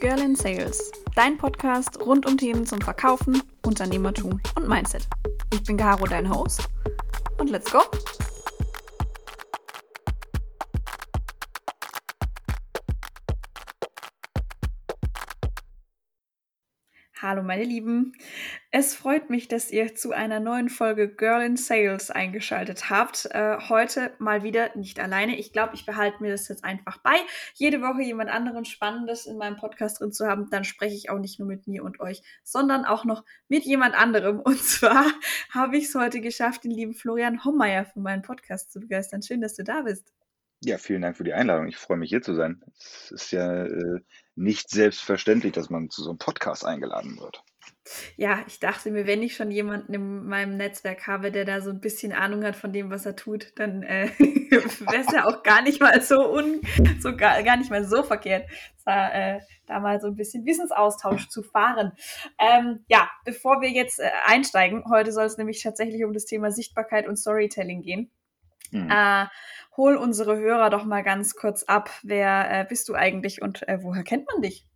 Girl in Sales, dein Podcast rund um Themen zum Verkaufen, Unternehmertum und Mindset. Ich bin Caro, dein Host. Und let's go! Hallo meine Lieben, es freut mich, dass ihr zu einer neuen Folge Girl in Sales eingeschaltet habt. Äh, heute mal wieder nicht alleine. Ich glaube, ich behalte mir das jetzt einfach bei, jede Woche jemand anderen Spannendes in meinem Podcast drin zu haben. Dann spreche ich auch nicht nur mit mir und euch, sondern auch noch mit jemand anderem. Und zwar habe ich es heute geschafft, den lieben Florian Hommeier für meinen Podcast zu begeistern. Schön, dass du da bist. Ja, vielen Dank für die Einladung. Ich freue mich, hier zu sein. Es ist ja äh, nicht selbstverständlich, dass man zu so einem Podcast eingeladen wird. Ja, ich dachte mir, wenn ich schon jemanden in meinem Netzwerk habe, der da so ein bisschen Ahnung hat von dem, was er tut, dann äh, wäre es ja auch gar nicht mal so un, so gar, gar nicht mal so verkehrt, da, äh, da mal so ein bisschen Wissensaustausch zu fahren. Ähm, ja, bevor wir jetzt äh, einsteigen, heute soll es nämlich tatsächlich um das Thema Sichtbarkeit und Storytelling gehen. Mhm. Äh, hol unsere Hörer doch mal ganz kurz ab. Wer äh, bist du eigentlich und äh, woher kennt man dich?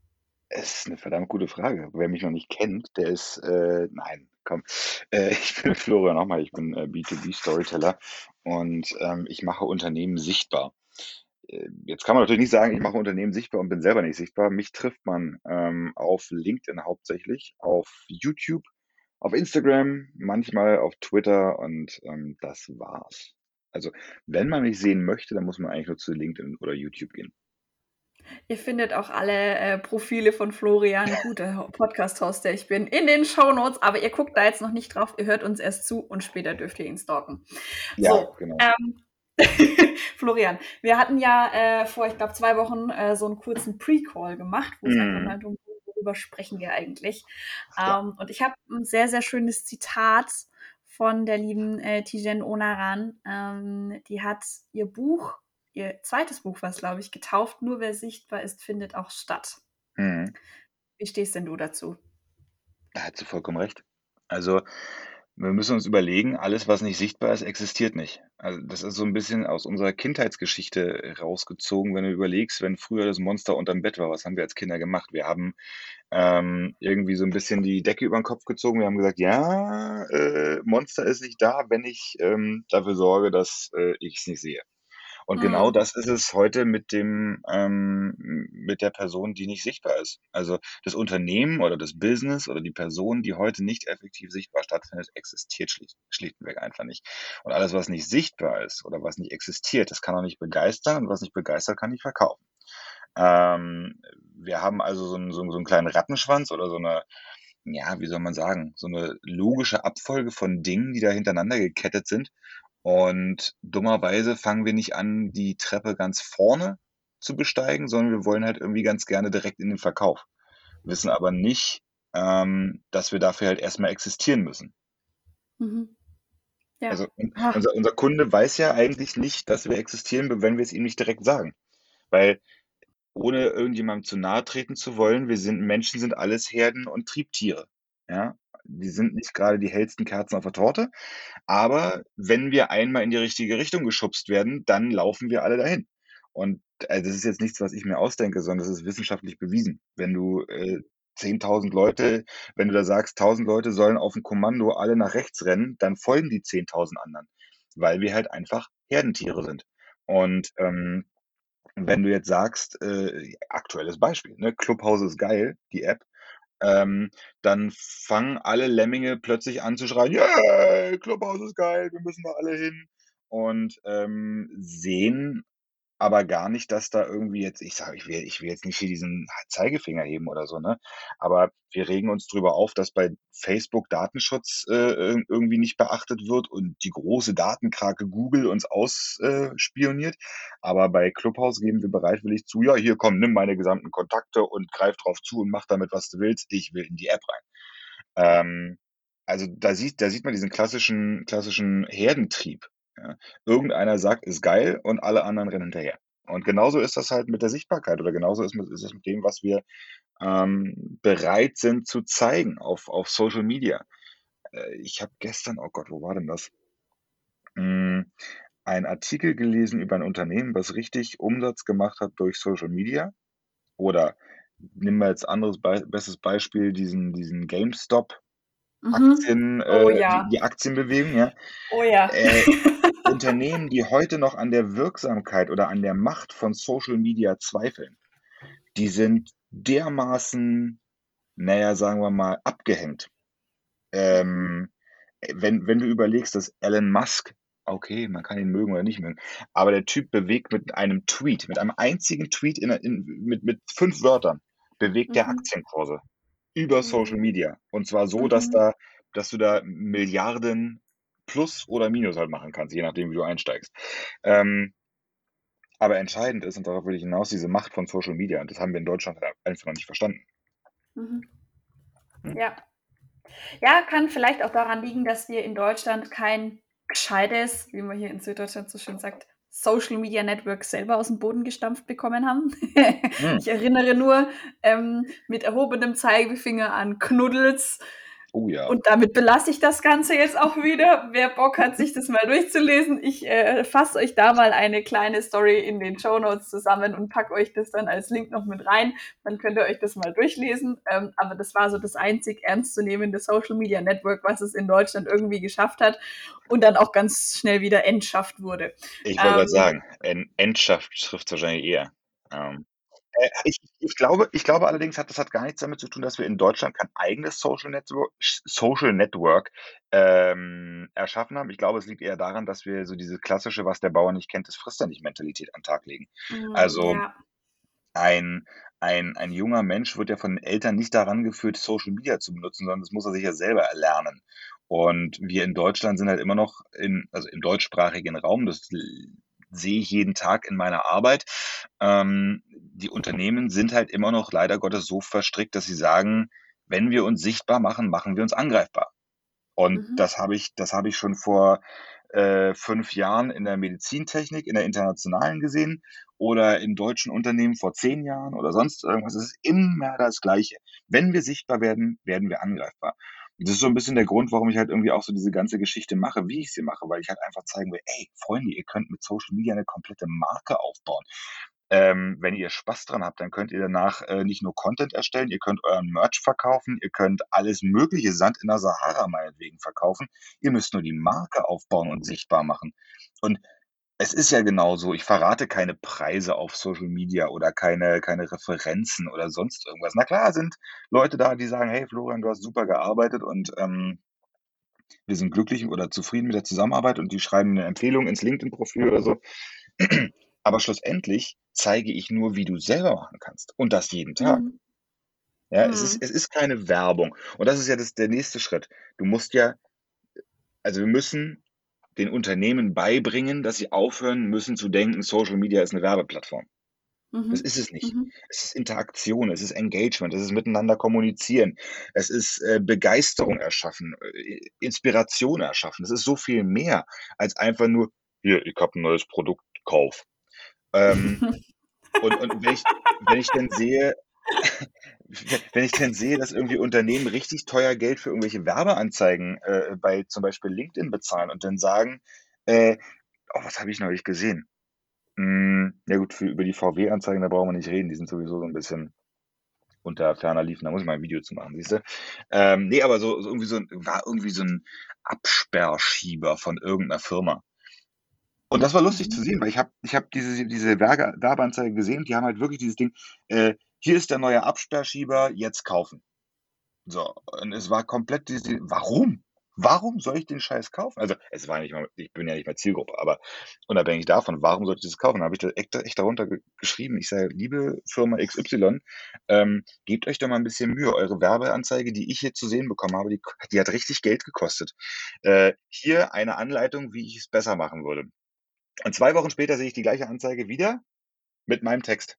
Es ist eine verdammt gute Frage. Wer mich noch nicht kennt, der ist, äh, nein, komm. Äh, ich bin Florian nochmal, ich bin äh, B2B-Storyteller und ähm, ich mache Unternehmen sichtbar. Äh, jetzt kann man natürlich nicht sagen, ich mache Unternehmen sichtbar und bin selber nicht sichtbar. Mich trifft man ähm, auf LinkedIn hauptsächlich, auf YouTube, auf Instagram, manchmal auf Twitter und ähm, das war's. Also, wenn man mich sehen möchte, dann muss man eigentlich nur zu LinkedIn oder YouTube gehen. Ihr findet auch alle äh, Profile von Florian, guter Podcast-Host, der ich bin, in den Show Notes. Aber ihr guckt da jetzt noch nicht drauf, ihr hört uns erst zu und später dürft ihr ihn stalken. Ja, so, genau. Ähm, Florian, wir hatten ja äh, vor, ich glaube, zwei Wochen äh, so einen kurzen Pre-Call gemacht, wo es mm. einfach mal darum worüber sprechen wir eigentlich. Ähm, und ich habe ein sehr, sehr schönes Zitat von der lieben äh, Tijen Onaran. Ähm, die hat ihr Buch, ihr zweites Buch, was glaube ich, getauft, nur wer sichtbar ist, findet auch statt. Mhm. Wie stehst denn du dazu? Da hat sie vollkommen recht. Also wir müssen uns überlegen, alles, was nicht sichtbar ist, existiert nicht. Also das ist so ein bisschen aus unserer Kindheitsgeschichte rausgezogen, wenn du überlegst, wenn früher das Monster unterm Bett war, was haben wir als Kinder gemacht? Wir haben ähm, irgendwie so ein bisschen die Decke über den Kopf gezogen. Wir haben gesagt, ja, äh, Monster ist nicht da, wenn ich ähm, dafür sorge, dass äh, ich es nicht sehe. Und genau mhm. genau das ist es heute mit dem, ähm, mit der Person, die nicht sichtbar ist. Also das Unternehmen oder das Business oder die Person, die heute nicht effektiv sichtbar stattfindet, existiert schlicht, schlichtweg einfach nicht. Und alles, was nicht sichtbar ist oder was nicht existiert, das kann auch nicht begeistern und was nicht begeistert, kann nicht verkaufen. Ähm, wir haben also so einen, so, so einen kleinen Rattenschwanz oder so eine, ja, wie soll man sagen, so eine logische Abfolge von Dingen, die da hintereinander gekettet sind. Und dummerweise fangen wir nicht an, die Treppe ganz vorne zu besteigen, sondern wir wollen halt irgendwie ganz gerne direkt in den Verkauf. Wissen aber nicht, ähm, dass wir dafür halt erstmal existieren müssen. Mhm. Ja. Also unser, unser Kunde weiß ja eigentlich nicht, dass wir existieren, wenn wir es ihm nicht direkt sagen. Weil ohne irgendjemandem zu nahe treten zu wollen, wir sind Menschen sind alles Herden und Triebtiere. Ja? Die sind nicht gerade die hellsten Kerzen auf der Torte, aber wenn wir einmal in die richtige Richtung geschubst werden, dann laufen wir alle dahin. Und äh, das ist jetzt nichts, was ich mir ausdenke, sondern das ist wissenschaftlich bewiesen. Wenn du äh, 10.000 Leute, wenn du da sagst, 1.000 Leute sollen auf ein Kommando alle nach rechts rennen, dann folgen die 10.000 anderen, weil wir halt einfach Herdentiere sind. Und ähm, wenn du jetzt sagst, äh, aktuelles Beispiel, ne, Clubhouse ist geil, die App, ähm, dann fangen alle Lemminge plötzlich an zu schreien, yeah, Clubhouse ist geil, wir müssen da alle hin. Und ähm, sehen aber gar nicht, dass da irgendwie jetzt, ich sage, ich will, ich will jetzt nicht hier diesen Zeigefinger heben oder so, ne? Aber wir regen uns drüber auf, dass bei Facebook Datenschutz äh, irgendwie nicht beachtet wird und die große Datenkrake Google uns ausspioniert. Aber bei Clubhouse geben wir bereitwillig zu, ja, hier komm, nimm meine gesamten Kontakte und greif drauf zu und mach damit, was du willst. Ich will in die App rein. Ähm, also da sieht, da sieht man diesen klassischen, klassischen Herdentrieb. Ja. Irgendeiner sagt, ist geil und alle anderen rennen hinterher. Und genauso ist das halt mit der Sichtbarkeit oder genauso ist, ist es mit dem, was wir ähm, bereit sind zu zeigen auf, auf Social Media. Äh, ich habe gestern, oh Gott, wo war denn das? Hm, einen Artikel gelesen über ein Unternehmen, was richtig Umsatz gemacht hat durch Social Media oder nimm mal jetzt anderes Be bestes Beispiel, diesen diesen GameStop mhm. Aktien, mhm. oh, äh, ja. die, die, Aktienbewegung, ja. Oh ja. Äh, Unternehmen, die heute noch an der Wirksamkeit oder an der Macht von Social Media zweifeln, die sind dermaßen, naja, sagen wir mal, abgehängt. Ähm, wenn, wenn du überlegst, dass Elon Musk, okay, man kann ihn mögen oder nicht mögen, aber der Typ bewegt mit einem Tweet, mit einem einzigen Tweet in, in, mit, mit fünf Wörtern, bewegt mhm. der Aktienkurse über mhm. Social Media. Und zwar so, dass mhm. da, dass du da Milliarden plus oder minus halt machen kannst, je nachdem, wie du einsteigst. Ähm, aber entscheidend ist, und darauf will ich hinaus, diese Macht von Social Media. Und das haben wir in Deutschland einfach noch nicht verstanden. Mhm. Hm? Ja. Ja, kann vielleicht auch daran liegen, dass wir in Deutschland kein gescheites, wie man hier in Süddeutschland so schön sagt, Social Media Network selber aus dem Boden gestampft bekommen haben. hm. Ich erinnere nur ähm, mit erhobenem Zeigefinger an Knuddels, Oh ja. Und damit belasse ich das Ganze jetzt auch wieder. Wer Bock hat, sich das mal durchzulesen, ich äh, fasse euch da mal eine kleine Story in den Show Notes zusammen und packe euch das dann als Link noch mit rein. Dann könnt ihr euch das mal durchlesen. Ähm, aber das war so das einzig ernstzunehmende Social Media Network, was es in Deutschland irgendwie geschafft hat und dann auch ganz schnell wieder entschafft wurde. Ich wollte ähm, sagen, Endschaft trifft wahrscheinlich eher. Ähm. Äh, ich, ich, glaube, ich glaube allerdings, hat das hat gar nichts damit zu tun, dass wir in Deutschland kein eigenes Social Network, Social Network ähm, erschaffen haben. Ich glaube, es liegt eher daran, dass wir so diese klassische, was der Bauer nicht kennt, das frisst er nicht Mentalität an den Tag legen. Mhm, also ja. ein, ein, ein junger Mensch wird ja von den Eltern nicht daran geführt, Social Media zu benutzen, sondern das muss er sich ja selber erlernen. Und wir in Deutschland sind halt immer noch in, also im deutschsprachigen Raum, das sehe ich jeden Tag in meiner Arbeit. Ähm, die Unternehmen sind halt immer noch leider Gottes so verstrickt, dass sie sagen, wenn wir uns sichtbar machen, machen wir uns angreifbar. Und mhm. das habe ich, das habe ich schon vor äh, fünf Jahren in der Medizintechnik, in der internationalen gesehen oder in deutschen Unternehmen vor zehn Jahren oder sonst irgendwas. Es ist immer das Gleiche. Wenn wir sichtbar werden, werden wir angreifbar. Das ist so ein bisschen der Grund, warum ich halt irgendwie auch so diese ganze Geschichte mache, wie ich sie mache, weil ich halt einfach zeigen will, ey, Freunde, ihr könnt mit Social Media eine komplette Marke aufbauen. Ähm, wenn ihr Spaß dran habt, dann könnt ihr danach äh, nicht nur Content erstellen, ihr könnt euren Merch verkaufen, ihr könnt alles mögliche Sand in der Sahara meinetwegen verkaufen. Ihr müsst nur die Marke aufbauen und sichtbar machen. Und es ist ja genauso, ich verrate keine Preise auf Social Media oder keine, keine Referenzen oder sonst irgendwas. Na klar sind Leute da, die sagen, hey Florian, du hast super gearbeitet und ähm, wir sind glücklich oder zufrieden mit der Zusammenarbeit und die schreiben eine Empfehlung ins LinkedIn-Profil oder so. Aber schlussendlich zeige ich nur, wie du selber machen kannst. Und das jeden Tag. Mhm. Ja, es, ist, mhm. es ist keine Werbung. Und das ist ja das, der nächste Schritt. Du musst ja, also wir müssen den Unternehmen beibringen, dass sie aufhören müssen zu denken, Social Media ist eine Werbeplattform. Mhm. Das ist es nicht. Mhm. Es ist Interaktion, es ist Engagement, es ist miteinander kommunizieren, es ist äh, Begeisterung erschaffen, äh, Inspiration erschaffen. Es ist so viel mehr als einfach nur, hier, ich habe ein neues Produkt, kauf. Ähm, und, und wenn ich, wenn ich dann sehe, wenn ich dann sehe, dass irgendwie Unternehmen richtig teuer Geld für irgendwelche Werbeanzeigen äh, bei zum Beispiel LinkedIn bezahlen und dann sagen, äh, oh, was habe ich neulich gesehen? Hm, ja gut, für, über die VW-Anzeigen, da brauchen wir nicht reden, die sind sowieso so ein bisschen unter ferner liefen, da muss ich mal ein Video zu machen, siehst du? Ähm, nee, aber so, so irgendwie so war irgendwie so ein Absperrschieber von irgendeiner Firma. Und das war lustig zu mhm. sehen, weil ich habe ich hab diese, diese Werbeanzeige gesehen, die haben halt wirklich dieses Ding, äh, hier ist der neue Absperrschieber, jetzt kaufen. So, und es war komplett diese, warum? Warum soll ich den Scheiß kaufen? Also, es war nicht mal, ich bin ja nicht mehr Zielgruppe, aber unabhängig davon, warum sollte ich das kaufen? Da habe ich da echt, echt darunter geschrieben. Ich sage, liebe Firma XY, ähm, gebt euch doch mal ein bisschen Mühe. Eure Werbeanzeige, die ich hier zu sehen bekommen habe, die, die hat richtig Geld gekostet. Äh, hier eine Anleitung, wie ich es besser machen würde. Und zwei Wochen später sehe ich die gleiche Anzeige wieder mit meinem Text.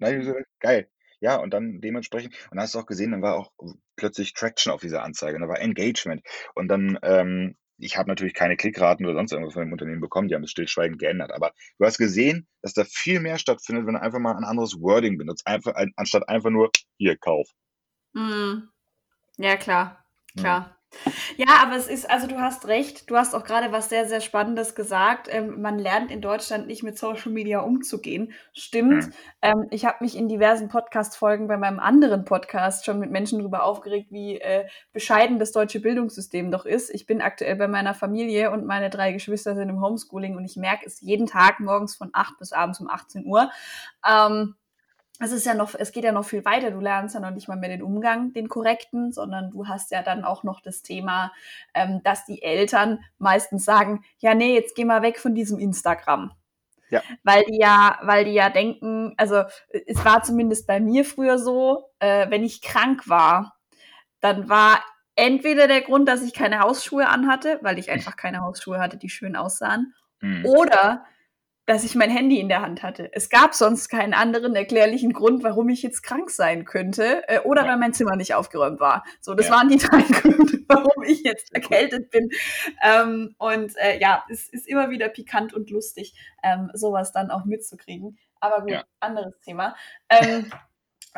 Ich so, geil. Ja, und dann dementsprechend, und dann hast du auch gesehen, dann war auch plötzlich Traction auf dieser Anzeige, und da war Engagement. Und dann, ähm, ich habe natürlich keine Klickraten oder sonst irgendwas von dem Unternehmen bekommen, die haben es stillschweigend geändert. Aber du hast gesehen, dass da viel mehr stattfindet, wenn du einfach mal ein anderes Wording benutzt, einfach, anstatt einfach nur hier, Kauf. Mhm. Ja, klar, klar. Ja, aber es ist, also du hast recht, du hast auch gerade was sehr, sehr Spannendes gesagt. Ähm, man lernt in Deutschland nicht mit Social Media umzugehen. Stimmt. Mhm. Ähm, ich habe mich in diversen Podcast-Folgen bei meinem anderen Podcast schon mit Menschen darüber aufgeregt, wie äh, bescheiden das deutsche Bildungssystem doch ist. Ich bin aktuell bei meiner Familie und meine drei Geschwister sind im Homeschooling und ich merke es jeden Tag morgens von 8 bis abends um 18 Uhr. Ähm, es ist ja noch, es geht ja noch viel weiter. Du lernst ja noch nicht mal mehr den Umgang, den korrekten, sondern du hast ja dann auch noch das Thema, ähm, dass die Eltern meistens sagen, ja, nee, jetzt geh mal weg von diesem Instagram. Ja. Weil die ja, weil die ja denken, also es war zumindest bei mir früher so, äh, wenn ich krank war, dann war entweder der Grund, dass ich keine Hausschuhe anhatte, weil ich einfach keine Hausschuhe hatte, die schön aussahen, mhm. oder dass ich mein Handy in der Hand hatte. Es gab sonst keinen anderen erklärlichen Grund, warum ich jetzt krank sein könnte äh, oder ja. weil mein Zimmer nicht aufgeräumt war. So, das ja. waren die drei Gründe, warum ich jetzt erkältet bin. Ähm, und äh, ja, es ist immer wieder pikant und lustig, ähm, sowas dann auch mitzukriegen. Aber gut, ja. anderes Thema. Ähm,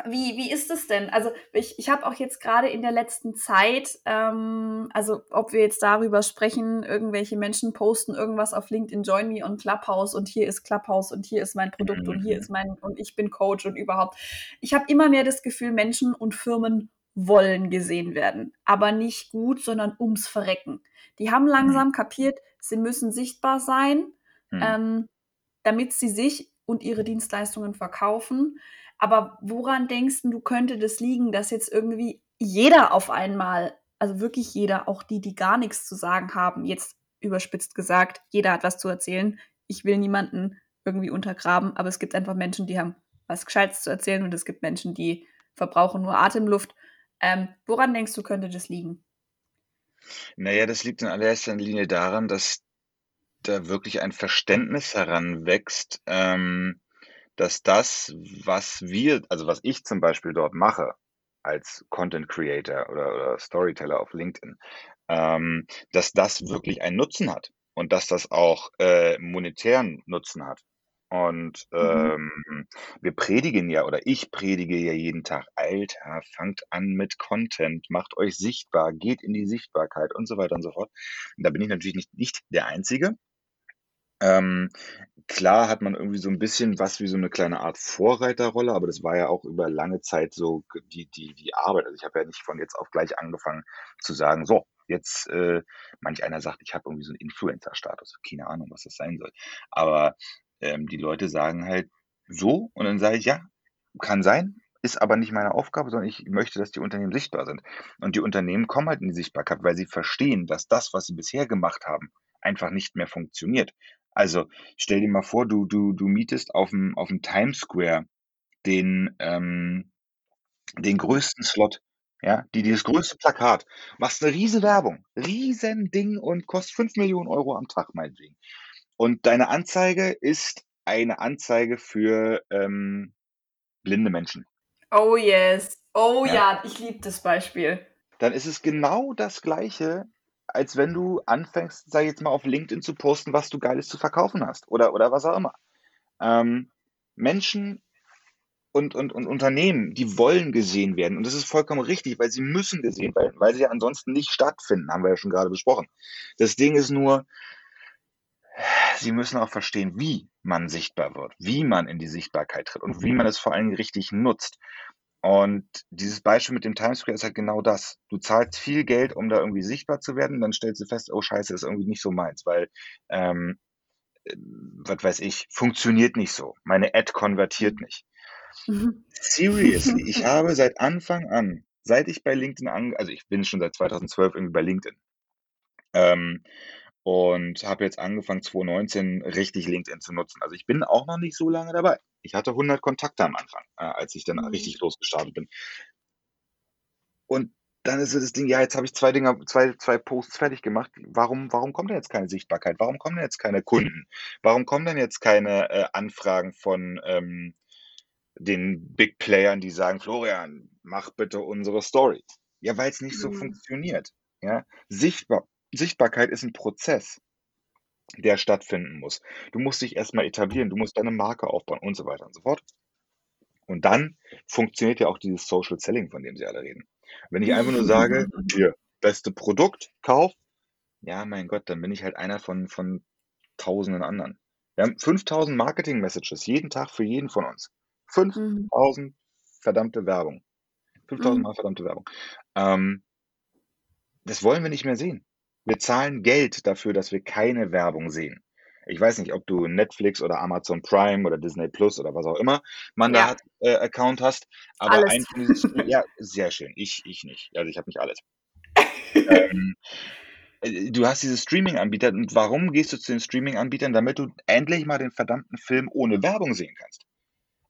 wie, wie ist es denn? Also ich, ich habe auch jetzt gerade in der letzten Zeit, ähm, also ob wir jetzt darüber sprechen, irgendwelche Menschen posten irgendwas auf LinkedIn, Join Me on Clubhouse und hier ist Clubhouse und hier ist mein Produkt und hier ist mein und ich bin Coach und überhaupt. Ich habe immer mehr das Gefühl, Menschen und Firmen wollen gesehen werden, aber nicht gut, sondern ums Verrecken. Die haben langsam mhm. kapiert, sie müssen sichtbar sein, mhm. ähm, damit sie sich und ihre Dienstleistungen verkaufen. Aber woran denkst du, könnte das liegen, dass jetzt irgendwie jeder auf einmal, also wirklich jeder, auch die, die gar nichts zu sagen haben, jetzt überspitzt gesagt, jeder hat was zu erzählen. Ich will niemanden irgendwie untergraben, aber es gibt einfach Menschen, die haben was Gescheites zu erzählen und es gibt Menschen, die verbrauchen nur Atemluft. Ähm, woran denkst du, könnte das liegen? Naja, das liegt in allererster Linie daran, dass da wirklich ein Verständnis heranwächst, ähm, dass das, was wir, also was ich zum Beispiel dort mache, als Content Creator oder, oder Storyteller auf LinkedIn, ähm, dass das wirklich einen Nutzen hat und dass das auch äh, monetären Nutzen hat. Und mhm. ähm, mhm. wir predigen ja, oder ich predige ja jeden Tag, Alter, fangt an mit Content, macht euch sichtbar, geht in die Sichtbarkeit und so weiter und so fort. Und da bin ich natürlich nicht, nicht der Einzige. Ähm, klar hat man irgendwie so ein bisschen was wie so eine kleine Art Vorreiterrolle, aber das war ja auch über lange Zeit so die die die Arbeit. Also, ich habe ja nicht von jetzt auf gleich angefangen zu sagen: „So, jetzt“ äh, manch einer sagt, ich habe irgendwie so einen Influencer-Status. Keine Ahnung, was das sein soll. Aber, ähm, die Leute sagen halt so und dann sage ich: „Ja, kann sein, ist aber nicht meine Aufgabe, sondern ich möchte, dass die Unternehmen sichtbar sind.“ Und die Unternehmen kommen halt in die Sichtbarkeit, weil sie verstehen, dass das, was sie bisher gemacht haben, einfach nicht mehr funktioniert. Also, stell dir mal vor, du du du mietest auf dem auf dem Times Square den, ähm den größten Slot, ja, die das größte Plakat, machst 'ne riesen Werbung, Riesending und kostet 5.000.000 Euro am Tag meinetwegen. Und deine Anzeige ist eine Anzeige für, ähm, blinde Menschen. Oh yes. Oh ja, ja ich liebe das Beispiel. Dann ist es genau das Gleiche als wenn du anfängst, sag ich jetzt mal, auf LinkedIn zu posten, was du Geiles zu verkaufen hast oder, oder was auch immer. Ähm, Menschen und, und, und Unternehmen, die wollen gesehen werden. Und das ist vollkommen richtig, weil sie müssen gesehen werden, weil sie ja ansonsten nicht stattfinden, haben wir ja schon gerade besprochen. Das Ding ist nur, sie müssen auch verstehen, wie man sichtbar wird, wie man in die Sichtbarkeit tritt und wie man es vor allem richtig nutzt. Und dieses Beispiel mit dem Times Square ist halt genau das. Du zahlst viel Geld, um da irgendwie sichtbar zu werden, dann stellst du fest, oh scheiße, ist irgendwie nicht so meins, weil, ähm, äh, was weiß ich, funktioniert nicht so. Meine Ad konvertiert nicht. Mhm. Seriously, ich habe seit Anfang an, seit ich bei LinkedIn an, also ich bin schon seit 2012 irgendwie bei LinkedIn. Ähm, und habe jetzt angefangen, 2019 richtig LinkedIn zu nutzen. Also ich bin auch noch nicht so lange dabei. Ich hatte 100 Kontakte am Anfang, äh, als ich dann mhm. richtig losgestartet bin. Und dann ist so das Ding, ja, jetzt habe ich zwei Dinger, zwei, zwei Posts fertig gemacht. Warum, warum kommt denn jetzt keine Sichtbarkeit? Warum kommen denn jetzt keine Kunden? Warum kommen denn jetzt keine äh, Anfragen von ähm, den Big Playern, die sagen, Florian, mach bitte unsere Story? Ja, weil es nicht so mhm. funktioniert. Ja, sichtbar, Sichtbarkeit ist ein Prozess, der stattfinden muss. Du musst dich erstmal etablieren, du musst deine Marke aufbauen und so weiter und so fort. Und dann funktioniert ja auch dieses Social Selling, von dem sie alle reden. Wenn ich einfach nur sage: „Hier, beste Produkt, Kauf, ja, mein Gott, dann bin ich halt einer von, von tausenden anderen. Wir haben 5000 Marketing-Messages jeden Tag für jeden von uns. 5000 mhm. verdammte Werbung. 5000 mhm. Mal verdammte Werbung. Ähm, das wollen wir nicht mehr sehen. Wir zahlen Geld dafür, dass wir keine Werbung sehen. Ich weiß nicht, ob du Netflix oder Amazon Prime oder Disney Plus oder was auch immer man ja. da hat, äh, Account hast, aber alles. ein von diesen, ja, sehr schön. Ich, ich nicht. Also ich habe nicht alles. ähm, äh, du hast diese Streaming-Anbieter und warum gehst du zu den Streaming-Anbietern? Damit du endlich mal den verdammten Film ohne Werbung sehen kannst.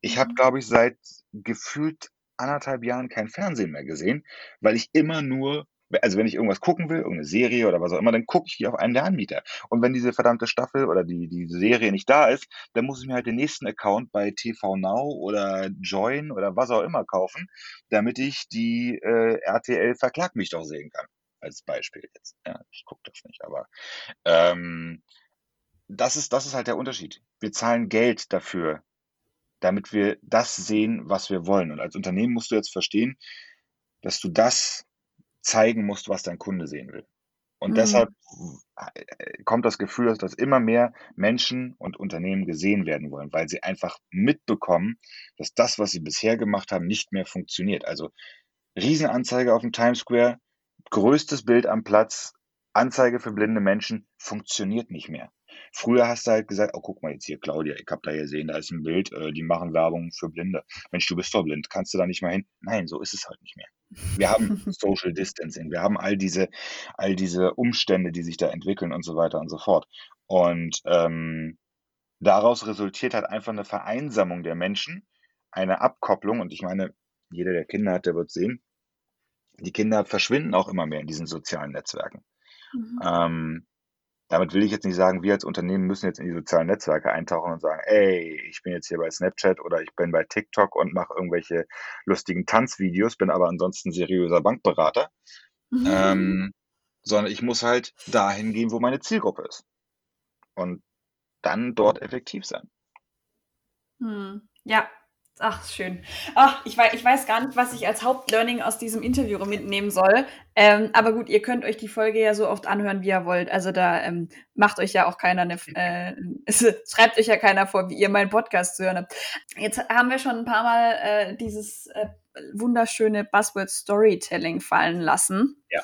Ich habe, mhm. glaube ich, seit gefühlt anderthalb Jahren kein Fernsehen mehr gesehen, weil ich immer nur, also wenn ich irgendwas gucken will, irgendeine Serie oder was auch immer, dann gucke ich auf einen der Anbieter. Und wenn diese verdammte Staffel oder die, die Serie nicht da ist, dann muss ich mir halt den nächsten Account bei TV Now oder Join oder was auch immer kaufen, damit ich die äh, RTL verklagt mich doch sehen kann als Beispiel jetzt. Ja, ich gucke das nicht, aber ähm, das, ist, das ist halt der Unterschied. Wir zahlen Geld dafür, damit wir das sehen, was wir wollen. Und als Unternehmen musst du jetzt verstehen, dass du das zeigen musst, was dein Kunde sehen will. Und mhm. deshalb äh, kommt das Gefühl, dass immer mehr Menschen und Unternehmen gesehen werden wollen, weil sie einfach mitbekommen, dass das, was sie bisher gemacht haben, nicht mehr funktioniert. Also Riesenanzeige auf dem Times Square, größtes Bild am Platz, Anzeige für blinde Menschen, funktioniert nicht mehr. Früher hast du halt gesagt, oh, guck mal jetzt hier, Claudia, ich habe da gesehen, da ist ein Bild, äh, die machen Werbung für Blinde. Mensch, du bist doch blind, kannst du da nicht mal hin? Nein, so ist es halt nicht mehr. Wir haben Social Distancing, wir haben all diese, all diese Umstände, die sich da entwickeln und so weiter und so fort. Und ähm, daraus resultiert halt einfach eine Vereinsamung der Menschen, eine Abkopplung. Und ich meine, jeder, der Kinder hat, der wird sehen, die Kinder verschwinden auch immer mehr in diesen sozialen Netzwerken. Mhm. Ähm, damit will ich jetzt nicht sagen, wir als Unternehmen müssen jetzt in die sozialen Netzwerke eintauchen und sagen, ey, ich bin jetzt hier bei Snapchat oder ich bin bei TikTok und mache irgendwelche lustigen Tanzvideos, bin aber ansonsten seriöser Bankberater. Mhm. Ähm, sondern ich muss halt dahin gehen, wo meine Zielgruppe ist. Und dann dort effektiv sein. Hm. Ja, Ach, schön. Ach, ich weiß, ich weiß gar nicht, was ich als Hauptlearning aus diesem Interview mitnehmen soll. Ähm, aber gut, ihr könnt euch die Folge ja so oft anhören, wie ihr wollt. Also da ähm, macht euch ja auch keiner eine, äh, schreibt euch ja keiner vor, wie ihr meinen Podcast zu hören habt. Jetzt haben wir schon ein paar Mal äh, dieses äh, wunderschöne Buzzword Storytelling fallen lassen. Ja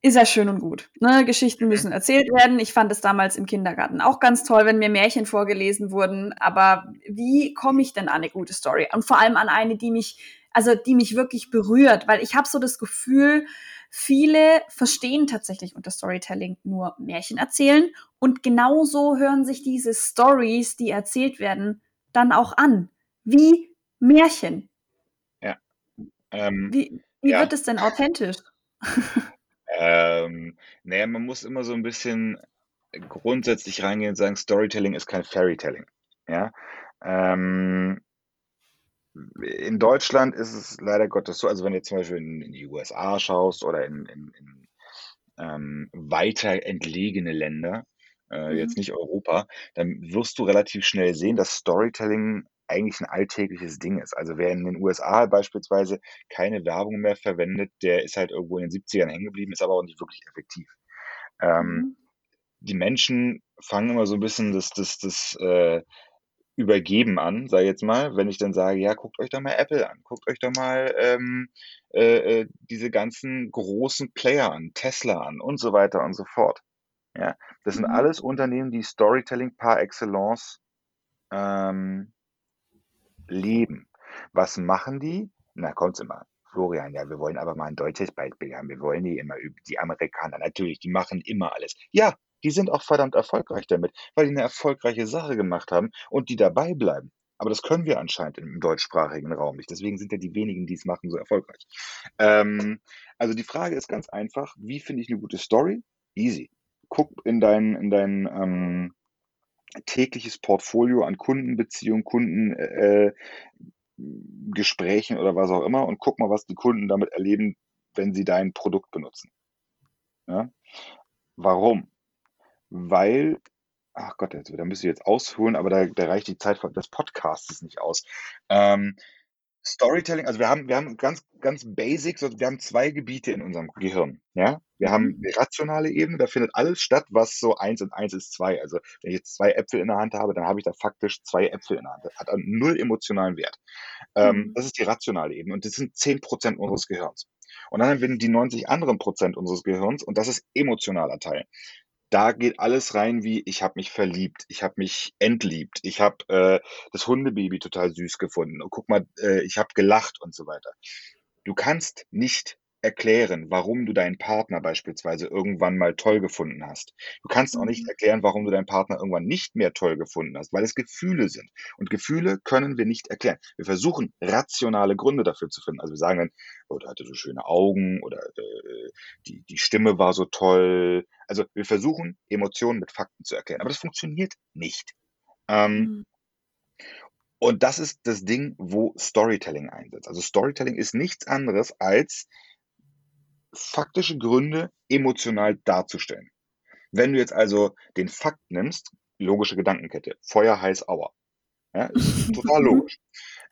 ist ja schön und gut. Ne? Geschichten mhm. müssen erzählt werden. Ich fand es damals im Kindergarten auch ganz toll, wenn mir Märchen vorgelesen wurden. Aber wie komme ich denn an eine gute Story? Und vor allem an eine, die mich, also die mich wirklich berührt, weil ich habe so das Gefühl, viele verstehen tatsächlich unter Storytelling nur Märchen erzählen und genauso hören sich diese Stories, die erzählt werden, dann auch an. Wie Märchen. Ja. Ähm, wie wie ja. wird es denn authentisch? Ähm, naja, man muss immer so ein bisschen grundsätzlich reingehen und sagen, Storytelling ist kein Fairytelling. Ja. Ähm, in Deutschland ist es leider Gottes so, also wenn du zum Beispiel in, in die USA schaust oder in, in, in ähm, weiter entlegene Länder, äh, mhm. jetzt nicht Europa, dann wirst du relativ schnell sehen, dass Storytelling eigentlich ein alltägliches Ding ist. Also wer in den USA beispielsweise keine Werbung mehr verwendet, der ist halt irgendwo in den 70ern hängen geblieben, ist aber auch nicht wirklich effektiv. Ähm, mhm. Die Menschen fangen immer so ein bisschen das, das, das äh, Übergeben an, sage ich jetzt mal, wenn ich dann sage, ja, guckt euch doch mal Apple an, guckt euch doch mal ähm, äh, äh diese ganzen großen Player an, Tesla an und so weiter und so fort. Ja, das sind mhm. alles Unternehmen, die Storytelling par excellence ähm, leben. Was machen die? Na, kommt's immer. Florian, ja, wir wollen aber mal ein deutsches Beispiel haben. Wir wollen die immer über die Amerikaner. Natürlich, die machen immer alles. Ja, die sind auch verdammt erfolgreich damit, weil die eine erfolgreiche Sache gemacht haben und die dabei bleiben. Aber das können wir anscheinend im deutschsprachigen Raum nicht. Deswegen sind ja die wenigen, die es machen, so erfolgreich. Ähm, also die Frage ist ganz einfach, wie finde ich eine gute Story? Easy. Guck in dein, in dein ähm, tägliches Portfolio an Kundenbeziehungen, Kundengesprächen äh, oder was auch immer und guck mal, was die Kunden damit erleben, wenn sie dein Produkt benutzen. Ja? Warum? Weil, ach Gott, da müsste ich jetzt ausholen, aber da, da reicht die Zeit des Podcasts nicht aus. Ähm, Storytelling, also wir haben, wir haben ganz, ganz basic, wir haben zwei Gebiete in unserem Gehirn. Ja? Wir mhm. haben die rationale Ebene, da findet alles statt, was so eins und eins ist zwei. Also wenn ich jetzt zwei Äpfel in der Hand habe, dann habe ich da faktisch zwei Äpfel in der Hand. Das hat einen null emotionalen Wert. Ähm, mhm. Ähm, das ist die rationale Ebene und das sind zehn Prozent unseres Gehirns. Und dann haben wir die 90 anderen Prozent unseres Gehirns und das ist emotionaler Teil da geht alles rein wie ich habe mich verliebt, ich habe mich entliebt, ich habe äh, das Hundebaby total süß gefunden. Und guck mal, äh, ich habe gelacht und so weiter. Du kannst nicht erklären, warum du deinen Partner beispielsweise irgendwann mal toll gefunden hast. Du kannst auch nicht mhm. erklären, warum du deinen Partner irgendwann nicht mehr toll gefunden hast, weil es Gefühle sind. Und Gefühle können wir nicht erklären. Wir versuchen rationale Gründe dafür zu finden. Also wir sagen dann, oh, der hatte so schöne Augen oder äh, die, die Stimme war so toll. Also wir versuchen Emotionen mit Fakten zu erklären, aber das funktioniert nicht. Ähm, mhm. Und das ist das Ding, wo Storytelling einsetzt. Also Storytelling ist nichts anderes als faktische Gründe emotional darzustellen. Wenn du jetzt also den Fakt nimmst, logische Gedankenkette, Feuer, heiß, Auer. Ja, ist total logisch.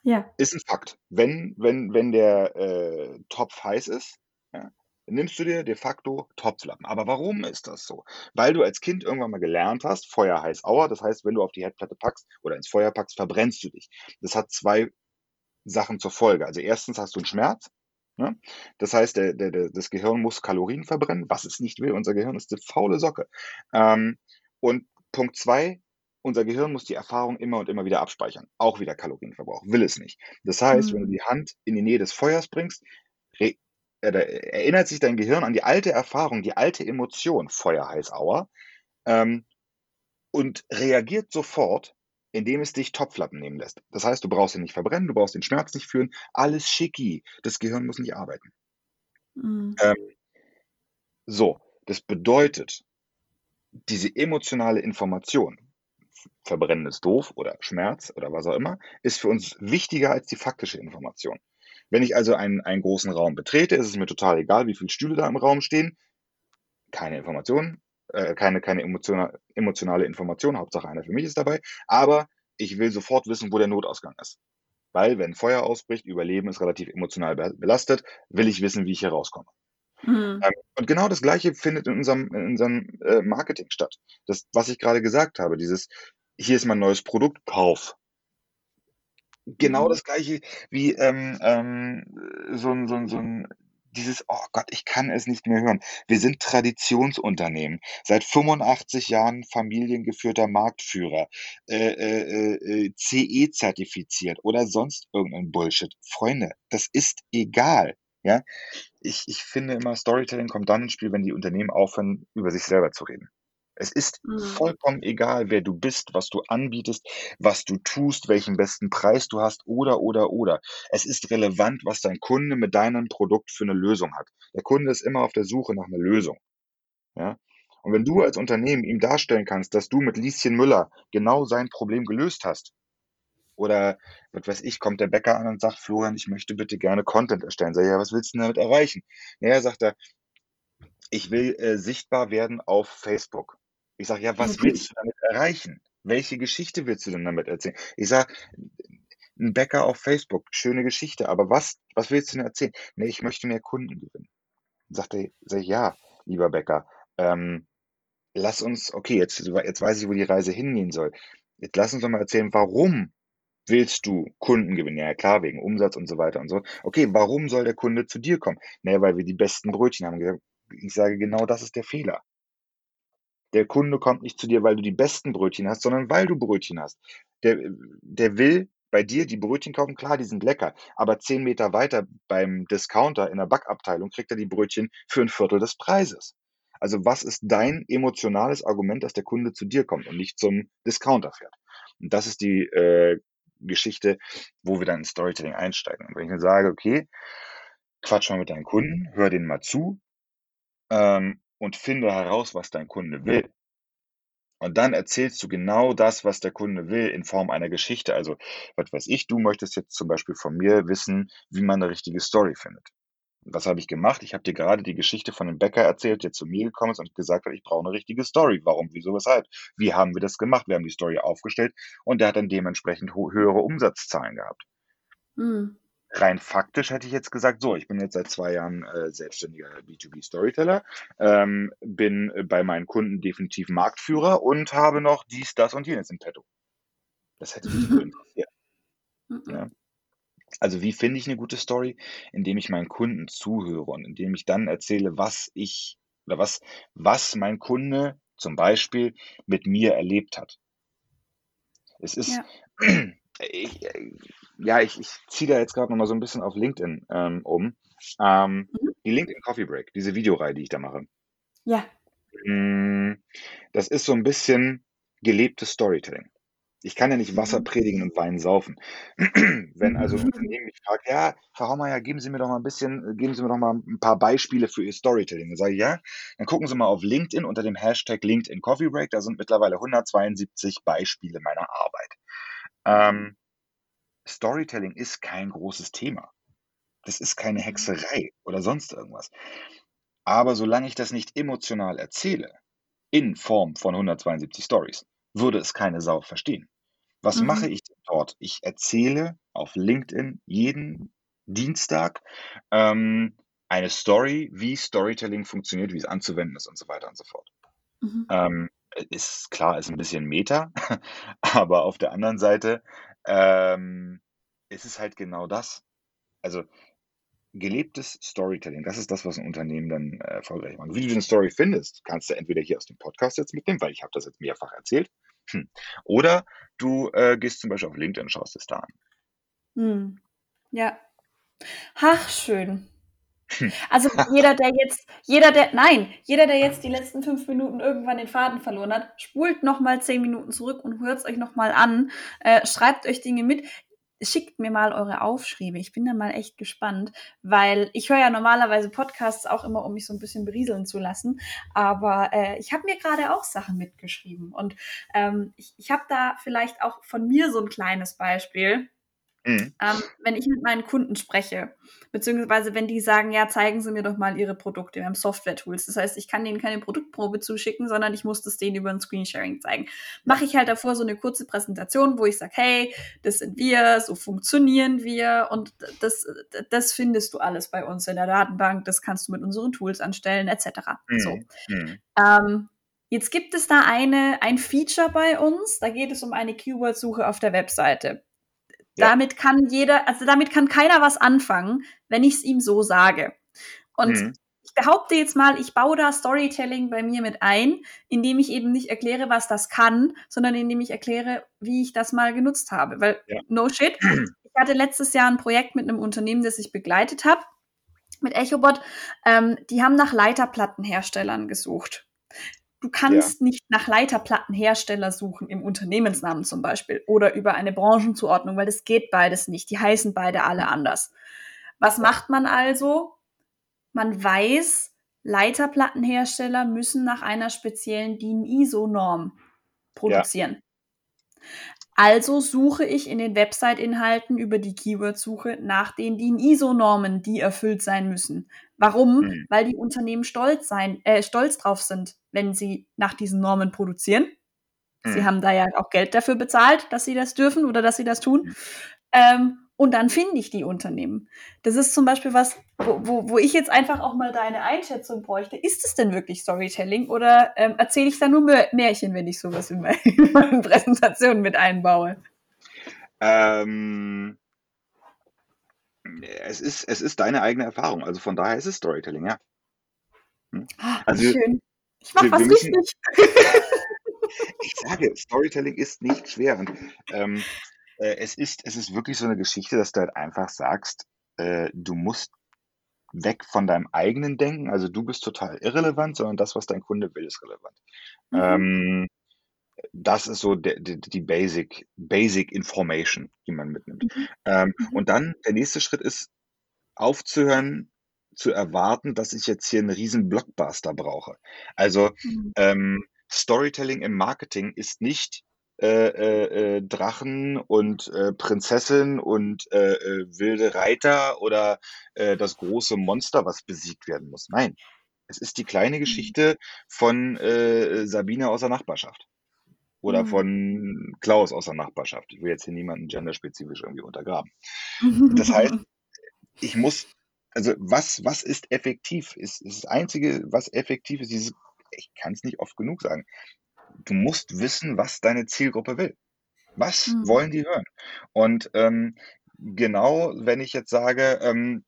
Ja. Ist ein Fakt. Wenn, wenn, wenn der äh, Topf heiß ist, ja, nimmst du dir de facto Topflappen. Aber warum ist das so? Weil du als Kind irgendwann mal gelernt hast, Feuer, heiß, Auer. Das heißt, wenn du auf die Herdplatte packst oder ins Feuer packst, verbrennst du dich. Das hat zwei Sachen zur Folge. Also erstens hast du einen Schmerz, Ne? Das heißt, der, der, der, das Gehirn muss Kalorien verbrennen, was es nicht will. Unser Gehirn ist eine faule Socke. Ähm, und Punkt zwei, unser Gehirn muss die Erfahrung immer und immer wieder abspeichern. Auch wieder Kalorienverbrauch, will es nicht. Das heißt, mhm. wenn du mhm. die Hand in die Nähe des Feuers bringst, äh, erinnert sich dein Gehirn an die alte Erfahrung, die alte Emotion, Feuer heiß Auer, ähm, und reagiert sofort indem es dich Topflappen nehmen lässt. Das heißt, du brauchst ihn nicht verbrennen, du brauchst den Schmerz nicht fühlen, alles schicki. Das Gehirn muss nicht arbeiten. Mhm. Ähm, so, das bedeutet, diese emotionale Information, Verbrennen ist doof oder Schmerz oder was auch immer, ist für uns wichtiger als die faktische Information. Wenn ich also einen, einen großen Raum betrete, ist es mir total egal, wie viele Stühle da im Raum stehen. Keine Informationen, äh, keine, keine emotionale, emotionale Information, Hauptsache einer für mich ist dabei, aber ich will sofort wissen, wo der Notausgang ist. Weil, wenn Feuer ausbricht, Überleben ist relativ emotional belastet, will ich wissen, wie ich hier rauskomme. Mhm. Ähm, und genau das Gleiche findet in unserem, in unserem äh, Marketing statt. Das, was ich gerade gesagt habe, dieses, hier ist mein neues Produkt, Kauf. Genau mhm. das Gleiche wie ähm, ähm, so, ein, so, ein, so ein dieses, oh Gott, ich kann es nicht mehr hören. Wir sind Traditionsunternehmen. Seit 85 Jahren familiengeführter Marktführer, äh, äh, äh, CE zertifiziert oder sonst irgendein Bullshit. Freunde, das ist egal. Ja, ich, ich finde immer, Storytelling kommt dann ins Spiel, wenn die Unternehmen aufhören, über sich selber zu reden. Es ist Mhm. vollkommen egal, wer du bist, was du anbietest, was du tust, welchen besten Preis du hast oder, oder, oder. Es ist relevant, was dein Kunde mit deinem Produkt für eine Lösung hat. Der Kunde ist immer auf der Suche nach einer Lösung. Ja? Und wenn du als Unternehmen ihm darstellen kannst, dass du mit Lieschen Müller genau sein Problem gelöst hast, oder was weiß ich, kommt der Bäcker an und sagt, Florian, ich möchte bitte gerne Content erstellen. Sag ich, ja, was willst du denn damit erreichen? Naja, sagt er, ich will äh, sichtbar werden auf Facebook. Ich sage, ja, was willst du damit erreichen? Welche Geschichte willst du denn damit erzählen? Ich sage, ein Bäcker auf Facebook, schöne Geschichte, aber was, was willst du denn erzählen? Nee, ich möchte mehr Kunden gewinnen. Sagt er, sag ich, ja, lieber Bäcker, ähm, lass uns, okay, jetzt, jetzt weiß ich, wo die Reise hingehen soll. Jetzt lass uns doch mal erzählen, warum willst du Kunden gewinnen? Ja, klar, wegen Umsatz und so weiter und so. Okay, warum soll der Kunde zu dir kommen? Naja, weil wir die besten Brötchen haben. Ich sage, genau das ist der Fehler. Der Kunde kommt nicht zu dir, weil du die besten Brötchen hast, sondern weil du Brötchen hast. Der, der will bei dir die Brötchen kaufen, klar, die sind lecker, aber zehn Meter weiter beim Discounter in der Backabteilung kriegt er die Brötchen für ein Viertel des Preises. Also was ist dein emotionales Argument, dass der Kunde zu dir kommt und nicht zum Discounter fährt? Und das ist die äh, Geschichte, wo wir dann in Storytelling einsteigen. Und wenn ich dann sage, okay, quatsch mal mit deinen Kunden, hör denen mal zu, ähm, und finde heraus, was dein Kunde will. Und dann erzählst du genau das, was der Kunde will, in Form einer Geschichte. Also, was weiß ich, du möchtest jetzt zum Beispiel von mir wissen, wie man eine richtige Story findet. Was habe ich gemacht? Ich habe dir gerade die Geschichte von dem Bäcker erzählt, der zu mir gekommen ist und gesagt hat, ich brauche eine richtige Story. Warum, wieso, weshalb? Wie haben wir das gemacht? Wir haben die Story aufgestellt und der hat dann dementsprechend höhere Umsatzzahlen gehabt. Mhm. Rein faktisch hätte ich jetzt gesagt, so, ich bin jetzt seit zwei Jahren äh, selbstständiger B2B-Storyteller, ähm, bin bei meinen Kunden definitiv Marktführer und habe noch dies, das und jenes im Petto. Das hätte mich wohl interessiert. Ja. Also wie finde ich eine gute Story? Indem ich meinen Kunden zuhöre und indem ich dann erzähle, was ich oder was, was mein Kunde zum Beispiel mit mir erlebt hat. Es ist, ja, ich, ja, ich, ich ziehe da jetzt gerade nochmal so ein bisschen auf LinkedIn ähm, um. Ähm, mhm. Die LinkedIn Coffee Break, diese Videoreihe, die ich da mache. Ja. Hm, das ist so ein bisschen gelebtes Storytelling. Ich kann ja nicht Wasser mhm. predigen und Wein saufen. Wenn also ein Unternehmen mich fragt, ja, Frau Haumeier, geben Sie mir doch mal ein bisschen, geben Sie mir doch mal ein paar Beispiele für Ihr Storytelling. Dann sage ich, ja, dann gucken Sie mal auf LinkedIn unter dem Hashtag LinkedIn Coffee Break. Da sind mittlerweile 172 Beispiele meiner Arbeit. Ähm, Storytelling ist kein großes Thema. Das ist keine mhm. Hexerei oder sonst irgendwas. Aber solange ich das nicht emotional erzähle, in Form von 172 Stories, würde es keine Sau verstehen. Was mhm. mache ich dort? Ich erzähle auf LinkedIn jeden Dienstag ähm, eine Story, wie Storytelling funktioniert, wie es anzuwenden ist und so weiter und so fort. Mhm. Ähm, ist klar, ist ein bisschen Meta, aber auf der anderen Seite ähm, ist es halt genau das. Also gelebtes Storytelling, das ist das, was ein Unternehmen dann äh, erfolgreich macht. Wie du eine Story findest, kannst du entweder hier aus dem Podcast jetzt mitnehmen, weil ich habe das jetzt mehrfach erzählt, hm. Oder du äh, gehst zum Beispiel auf LinkedIn und schaust es da an. Hm. Ja. Ach, schön. Hm. Also jeder, der jetzt, jeder, der, nein, jeder, der jetzt die letzten fünf Minuten irgendwann den Faden verloren hat, spult nochmal zehn Minuten zurück und hört es euch nochmal an, äh, schreibt euch Dinge mit schickt mir mal eure Aufschriebe. Ich bin da mal echt gespannt, weil ich höre ja normalerweise Podcasts auch immer, um mich so ein bisschen berieseln zu lassen. Aber äh, ich habe mir gerade auch Sachen mitgeschrieben und ähm, ich, ich habe da vielleicht auch von mir so ein kleines Beispiel. Mhm. Ähm, wenn ich mit meinen Kunden spreche, beziehungsweise wenn die sagen, ja, zeigen Sie mir doch mal Ihre Produkte, wir haben Software-Tools. Das heißt, ich kann denen keine Produktprobe zuschicken, sondern ich muss das denen über ein Screensharing zeigen. Mache ich halt davor so eine kurze Präsentation, wo ich sage, hey, das sind wir, so funktionieren wir und das, das findest du alles bei uns in der Datenbank, das kannst du mit unseren Tools anstellen, etc. Mhm. So. Mhm. Ähm, Jetzt gibt es da eine, ein Feature bei uns, da geht es um eine Keyword-Suche auf der Webseite. Ja. Damit kann jeder, also damit kann keiner was anfangen, wenn ich es ihm so sage. Und mhm. ich behaupte jetzt mal, ich baue da Storytelling bei mir mit ein, indem ich eben nicht erkläre, was das kann, sondern indem ich erkläre, wie ich das mal genutzt habe. Weil, ja. no shit, ich hatte letztes Jahr ein Projekt mit einem Unternehmen, das ich begleitet habe, mit EchoBot. Ähm, die haben nach Leiterplattenherstellern gesucht. Du kannst ja. nicht nach Leiterplattenhersteller suchen im Unternehmensnamen zum Beispiel oder über eine Branchenzuordnung, weil das geht beides nicht. Die heißen beide alle anders. Was macht man also? Man weiß, Leiterplattenhersteller müssen nach einer speziellen DIN ISO-Norm produzieren. Ja. Also suche ich in den Website-Inhalten über die Keyword-Suche nach den DIN ISO-Normen, die erfüllt sein müssen. Warum? Mhm. Weil die Unternehmen stolz sein, äh, stolz drauf sind, wenn sie nach diesen Normen produzieren. Mhm. Sie haben da ja auch Geld dafür bezahlt, dass sie das dürfen oder dass sie das tun. Mhm. Ähm, und dann finde ich die Unternehmen. Das ist zum Beispiel was, wo, wo, wo ich jetzt einfach auch mal deine Einschätzung bräuchte. Ist es denn wirklich Storytelling oder ähm, erzähle ich da nur Märchen, wenn ich sowas in, meine, in meinen Präsentationen mit einbaue? Ähm, es, ist, es ist deine eigene Erfahrung. Also von daher ist es Storytelling, ja. Hm? Ah, also, schön. Ich mache was müssen, richtig. ich sage, Storytelling ist nicht schwer. Und, ähm, äh, es, ist, es ist wirklich so eine Geschichte, dass du halt einfach sagst, äh, du musst weg von deinem eigenen Denken, also du bist total irrelevant, sondern das, was dein Kunde will, ist relevant. Mhm. Ähm, das ist so de, de, die Basic, Basic Information, die man mitnimmt. Mhm. Ähm, mhm. Und dann der nächste Schritt ist, aufzuhören, zu erwarten, dass ich jetzt hier einen riesen Blockbuster brauche. Also mhm. ähm, Storytelling im Marketing ist nicht äh, äh, äh, Drachen und äh, Prinzessin und äh, äh, wilde Reiter oder das große Monster, was besiegt werden muss. Nein, es ist die kleine mhm. Geschichte von Sabine aus der Nachbarschaft oder mhm. von Klaus aus der Nachbarschaft. Ich will jetzt hier niemanden genderspezifisch irgendwie untergraben. Das heißt, ich muss, also was, was ist effektiv? Ist, ist das Einzige, was effektiv ist, dieses, ich kann es nicht oft genug sagen. Du musst wissen, was deine Zielgruppe will. Was mhm. wollen die hören? Und ähm, genau, wenn ich jetzt sage, ähm,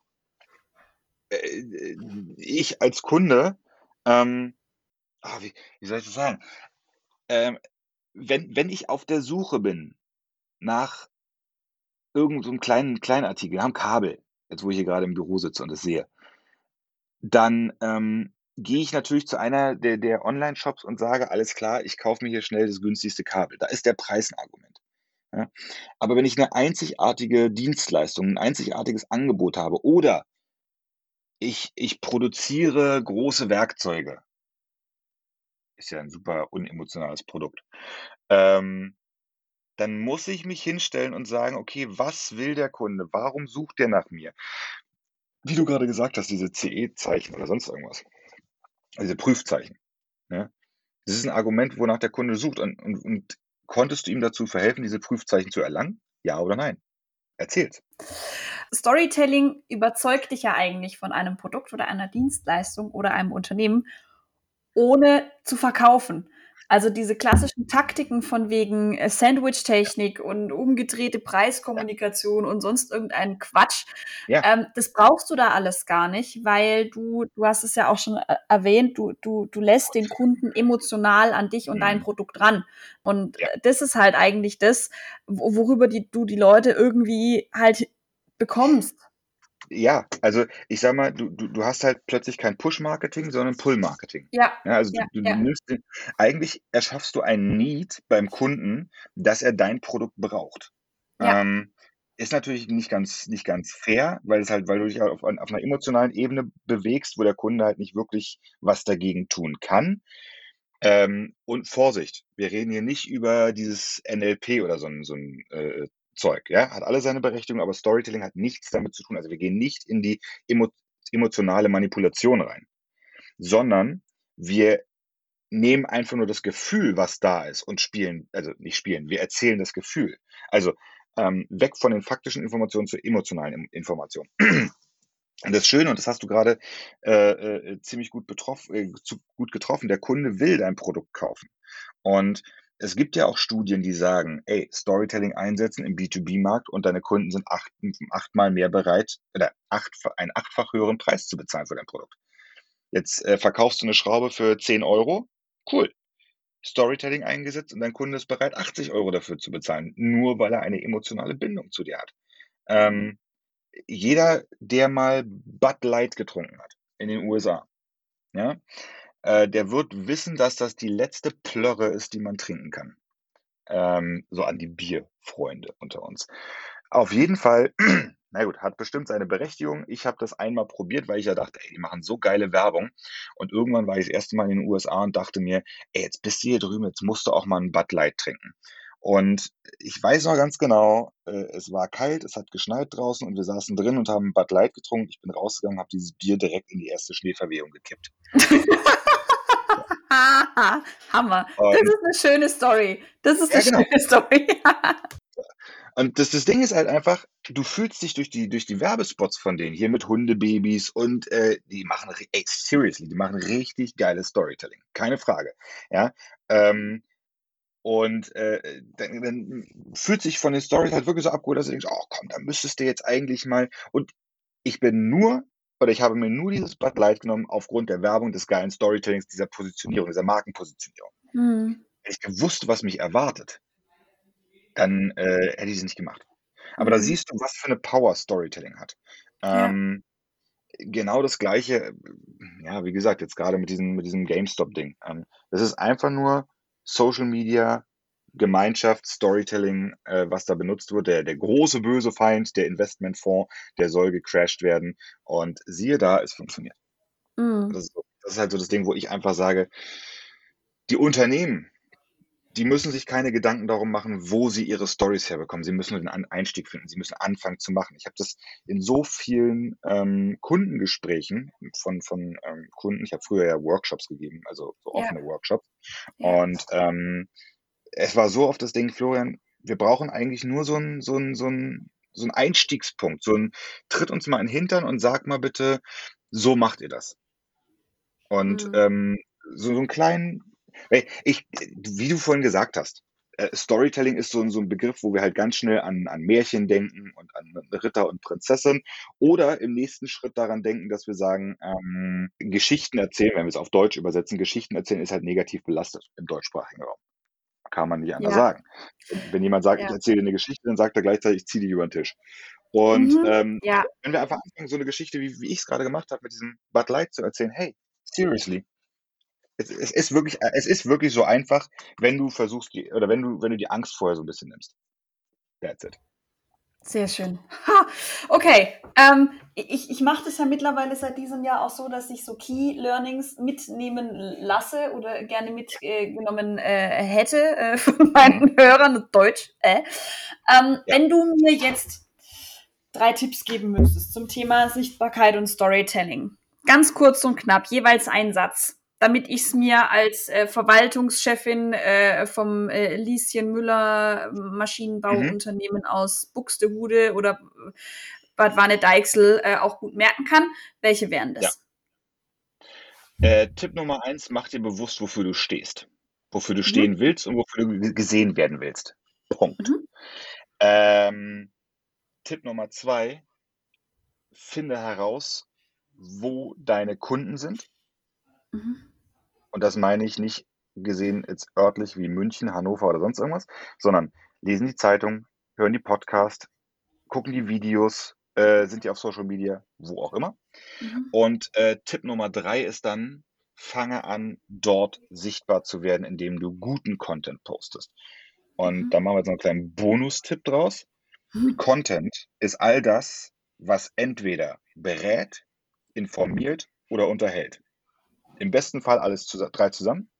äh, ich als Kunde, ähm, ah, wie, wie soll ich das sagen? Ähm, wenn, wenn ich auf der Suche bin nach irgendeinem so kleinen Kleinartikel, wir haben Kabel, jetzt wo ich hier gerade im Büro sitze und es sehe, dann ähm, gehe ich natürlich zu einer der, der Online-Shops und sage, alles klar, ich kaufe mir hier schnell das günstigste Kabel. Da ist der Preis ein Argument. Ja? Aber wenn ich eine einzigartige Dienstleistung, ein einzigartiges Angebot habe oder ich, ich produziere große Werkzeuge, ist ja ein super unemotionales Produkt, ähm, dann muss ich mich hinstellen und sagen, okay, was will der Kunde? Warum sucht der nach mir? Wie du gerade gesagt hast, diese CE-Zeichen oder sonst irgendwas. Diese Prüfzeichen. Ja? Das ist ein Argument, wonach der Kunde sucht. Und, und, und konntest du ihm dazu verhelfen, diese Prüfzeichen zu erlangen? Ja oder nein? Erzähl's. Storytelling überzeugt dich ja eigentlich von einem Produkt oder einer Dienstleistung oder einem Unternehmen, ohne zu verkaufen. Also diese klassischen Taktiken von wegen äh, Sandwich-Technik und umgedrehte Preiskommunikation und sonst irgendeinen Quatsch, ja. ähm, das brauchst du da alles gar nicht, weil du, du hast es ja auch schon äh, erwähnt, du, du, du lässt den Kunden emotional an dich und mhm. dein Produkt ran. Und ja. das ist halt eigentlich das, worüber die, du die Leute irgendwie halt bekommst. Ja, also ich sag mal, du, du, du hast halt plötzlich kein Push-Marketing, sondern Pull-Marketing. Ja. ja also ja, du, du, ja. nimmst den, eigentlich erschaffst du ein Need beim Kunden, dass er dein Produkt braucht. Ähm, ist natürlich nicht ganz, nicht ganz fair, weil es halt, weil du dich auf, auf einer emotionalen Ebene bewegst, wo der Kunde halt nicht wirklich was dagegen tun kann. Ähm, und Vorsicht, wir reden hier nicht über dieses NLP oder so ein, so ein äh, Zeug, ja, hat alle seine Berechtigung, aber Storytelling hat nichts damit zu tun. Also wir gehen nicht in die emo emotionale Manipulation rein, sondern wir nehmen einfach nur das Gefühl, was da ist und spielen, also nicht spielen, wir erzählen das Gefühl. Also ähm, weg von den faktischen Informationen zu emotionalen Informationen. Und das Schöne, und das hast du gerade äh, äh, ziemlich gut, betroffen, äh, gut getroffen, der Kunde will dein Produkt kaufen. Und es gibt ja auch Studien, die sagen, ey, Storytelling einsetzen im B2B-Markt und deine Kunden sind acht, achtmal mehr bereit oder acht, einen achtfach höheren Preis zu bezahlen für dein Produkt. Jetzt äh, verkaufst du eine Schraube für 10 Euro, cool. Storytelling eingesetzt und dein Kunde ist bereit, 80 Euro dafür zu bezahlen, nur weil er eine emotionale Bindung zu dir hat. Ähm, jeder, der mal Bud Light getrunken hat in den USA, ja, äh, der wird wissen, dass das die letzte Plörre ist, die man trinken kann. Ähm, so an die Bierfreunde unter uns. Auf jeden Fall, na gut, hat bestimmt seine Berechtigung. Ich habe das einmal probiert, weil ich ja dachte, ey, die machen so geile Werbung. Und irgendwann war ich das erste Mal in den USA und dachte mir, ey, jetzt bist du hier drüben, jetzt musst du auch mal ein Bud Light trinken. Und ich weiß noch ganz genau, äh, es war kalt, es hat geschneit draußen und wir saßen drin und haben Bud Light getrunken. Ich bin rausgegangen, habe dieses Bier direkt in die erste Schneeverwehung gekippt. Hammer. Und das ist eine schöne Story. Das ist eine ja, genau. schöne Story. und das, das Ding ist halt einfach, du fühlst dich durch die, durch die Werbespots von denen hier mit Hundebabys und äh, die machen, ey, seriously, die machen richtig geiles Storytelling. Keine Frage. Ja. Ähm, und äh, dann, dann fühlt sich von den Stories halt wirklich so abgeholt, dass du denkst, oh komm, da müsstest du jetzt eigentlich mal. Und ich bin nur oder ich habe mir nur dieses Bud Light genommen aufgrund der Werbung, des geilen Storytellings, dieser Positionierung, dieser Markenpositionierung. Mhm. Hätte ich gewusst, was mich erwartet, dann äh, hätte ich es nicht gemacht. Aber mhm. da siehst du, was für eine Power Storytelling hat. Ähm, ja. Genau das Gleiche, ja, wie gesagt, jetzt gerade mit diesem, mit diesem GameStop-Ding. Ähm, das ist einfach nur Social Media Gemeinschaft, Storytelling, äh, was da benutzt wird. Der, der große böse Feind, der Investmentfonds, der soll gecrashed werden. Und siehe da, es funktioniert. Mhm. Das, ist, das ist halt so das Ding, wo ich einfach sage, die Unternehmen, die müssen sich keine Gedanken darum machen, wo sie ihre Stories herbekommen. Sie müssen den Einstieg finden. Sie müssen anfangen zu machen. Ich habe das in so vielen ähm, Kundengesprächen von, von ähm, Kunden. Ich habe früher ja Workshops gegeben, also so offene ja. Workshops. Ja. Und ähm, es war so oft das Ding, Florian, wir brauchen eigentlich nur so ein, so so ein, so ein Einstiegspunkt, so ein tritt uns mal in den Hintern und sag mal bitte, so macht ihr das. Und mhm. ähm, so, so einen kleinen, ich, wie du vorhin gesagt hast, äh, Storytelling ist so, so ein Begriff, wo wir halt ganz schnell an, an Märchen denken und an Ritter und Prinzessin oder im nächsten Schritt daran denken, dass wir sagen, ähm, Geschichten erzählen, wenn wir es auf Deutsch übersetzen, Geschichten erzählen ist halt negativ belastet im deutschsprachigen Raum. Kann man nicht anders ja. sagen. Wenn jemand sagt, ja. ich erzähle eine Geschichte, dann sagt er gleichzeitig, ich ziehe die über den Tisch. Und mhm, ähm, ja. wenn wir einfach anfangen, so eine Geschichte, wie, wie ich es gerade gemacht habe, mit diesem Bud Light zu erzählen, hey, seriously, es, es, ist wirklich, es ist wirklich so einfach, wenn du versuchst, die, oder wenn du, wenn du die Angst vorher so ein bisschen nimmst. That's it. Sehr schön. Ha, okay, ähm, ich, ich mache das ja mittlerweile seit diesem Jahr auch so, dass ich so Key Learnings mitnehmen lasse oder gerne mitgenommen äh, hätte äh, von meinen Hörern, Deutsch. Äh. Ähm, ja. Wenn du mir jetzt drei Tipps geben müsstest zum Thema Sichtbarkeit und Storytelling, ganz kurz und knapp, jeweils ein Satz damit ich es mir als äh, Verwaltungschefin äh, vom äh, Lieschen Müller Maschinenbauunternehmen mhm. aus Buxtehude oder äh, Bad Wanne-Deichsel äh, auch gut merken kann. Welche wären das? Ja. Äh, Tipp Nummer eins, mach dir bewusst, wofür du stehst. Wofür du mhm. stehen willst und wofür du gesehen werden willst. Punkt. Mhm. Ähm, Tipp Nummer zwei, finde heraus, wo deine Kunden sind. Mhm. Und das meine ich nicht gesehen jetzt örtlich wie München, Hannover oder sonst irgendwas, sondern lesen die Zeitung, hören die Podcast, gucken die Videos, äh, sind die auf Social Media, wo auch immer. Mhm. Und äh, Tipp Nummer drei ist dann, fange an, dort sichtbar zu werden, indem du guten Content postest. Und mhm. da machen wir jetzt noch einen kleinen Bonustipp draus. Mhm. Content ist all das, was entweder berät, informiert oder unterhält. Im besten Fall alles zu, drei zusammen,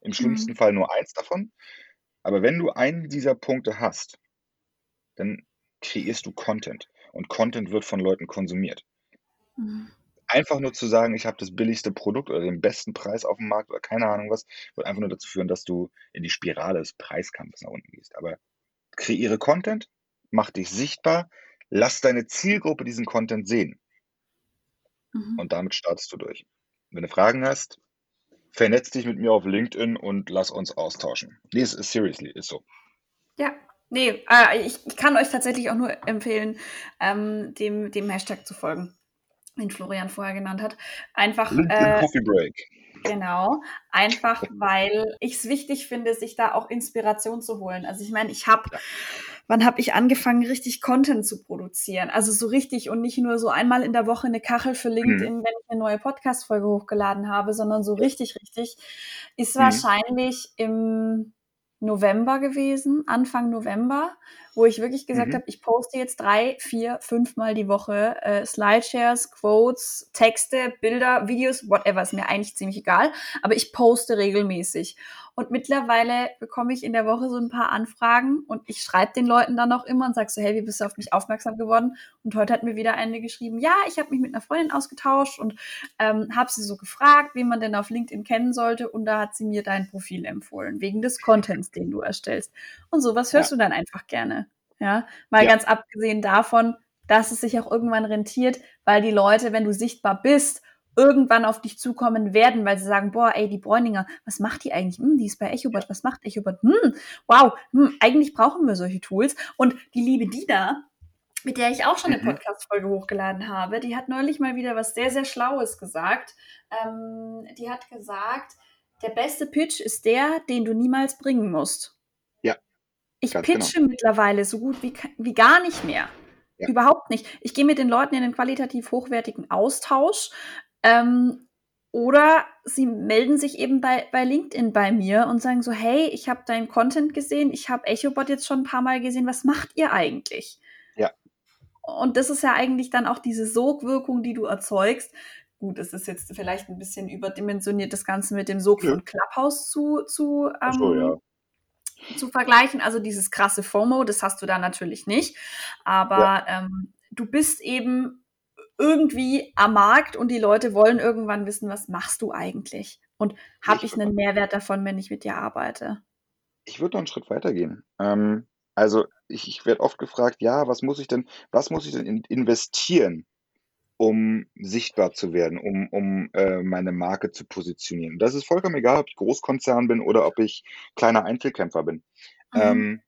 im schlimmsten mhm. Fall nur eins davon. Aber wenn du einen dieser Punkte hast, dann kreierst du Content und Content wird von Leuten konsumiert. Mhm. Einfach nur zu sagen, ich habe das billigste Produkt oder den besten Preis auf dem Markt oder keine Ahnung was, wird einfach nur dazu führen, dass du in die Spirale des Preiskampfes nach unten gehst. Aber kreiere Content, mach dich sichtbar, lass deine Zielgruppe diesen Content sehen. Mhm. Und damit startest du durch. Wenn du Fragen hast, vernetz dich mit mir auf LinkedIn und lass uns austauschen. Nee, ist, seriously, ist so. Ja, nee, äh, ich, ich, kann euch tatsächlich auch nur empfehlen, ähm, dem, dem Hashtag zu folgen, den Florian vorher genannt hat. Einfach. LinkedIn äh, Coffee Break. Genau, einfach weil ich es wichtig finde, sich da auch Inspiration zu holen. Also ich meine, ich habe ja wann habe ich angefangen, richtig Content zu produzieren? Also so richtig und nicht nur so einmal in der Woche eine Kachel für LinkedIn, mhm. wenn ich eine neue Podcast-Folge hochgeladen habe, sondern so richtig, richtig, ist mhm. wahrscheinlich im November gewesen, Anfang November, wo ich wirklich gesagt mhm. habe, ich poste jetzt drei, vier, fünfmal die Woche äh, Slideshares, Quotes, Texte, Bilder, Videos, whatever, ist mir eigentlich ziemlich egal, aber ich poste regelmäßig. Und mittlerweile bekomme ich in der Woche so ein paar Anfragen und ich schreibe den Leuten dann noch immer und sage so, hey, wie bist du auf mich aufmerksam geworden? Und heute hat mir wieder eine geschrieben, ja, ich habe mich mit einer Freundin ausgetauscht und ähm, habe sie so gefragt, wie man denn auf LinkedIn kennen sollte. Und da hat sie mir dein Profil empfohlen, wegen des Contents, den du erstellst. Und sowas hörst ja. du dann einfach gerne. Ja, mal ja. ganz abgesehen davon, dass es sich auch irgendwann rentiert, weil die Leute, wenn du sichtbar bist irgendwann auf dich zukommen werden, weil sie sagen, boah, ey, die Bräuninger, was macht die eigentlich? Hm, die ist bei Echobot, was macht Echobot? Hm, wow, hm, eigentlich brauchen wir solche Tools. Und die liebe Dina, mit der ich auch schon eine mhm. Podcast-Folge hochgeladen habe, die hat neulich mal wieder was sehr, sehr Schlaues gesagt. Ähm, die hat gesagt, der beste Pitch ist der, den du niemals bringen musst. Ich pitche genau. mittlerweile so gut wie, wie gar nicht mehr. Ja. Überhaupt nicht. Ich gehe mit den Leuten in einen qualitativ hochwertigen Austausch. Ähm, oder sie melden sich eben bei, bei LinkedIn bei mir und sagen so, hey, ich habe deinen Content gesehen, ich habe EchoBot jetzt schon ein paar Mal gesehen, was macht ihr eigentlich? Ja. Und das ist ja eigentlich dann auch diese Sogwirkung, die du erzeugst. Gut, es ist jetzt vielleicht ein bisschen überdimensioniert, das Ganze mit dem Sog ja. von Clubhouse zu, zu, ähm, so, ja. Zu vergleichen. Also dieses krasse FOMO, das hast du da natürlich nicht. Aber ja. ähm, du bist eben irgendwie am Markt und die Leute wollen irgendwann wissen, was machst du eigentlich? Und habe ich, ich einen Mehrwert davon, wenn ich mit dir arbeite? Ich würde noch einen Schritt weiter gehen. Ähm, Also ich, ich werde oft gefragt, ja, was muss ich denn, was muss ich denn in, investieren, um sichtbar zu werden, um, um äh, meine Marke zu positionieren. Das ist vollkommen egal, ob ich Großkonzern bin oder ob ich kleiner Einzelkämpfer bin. Mhm. Ähm,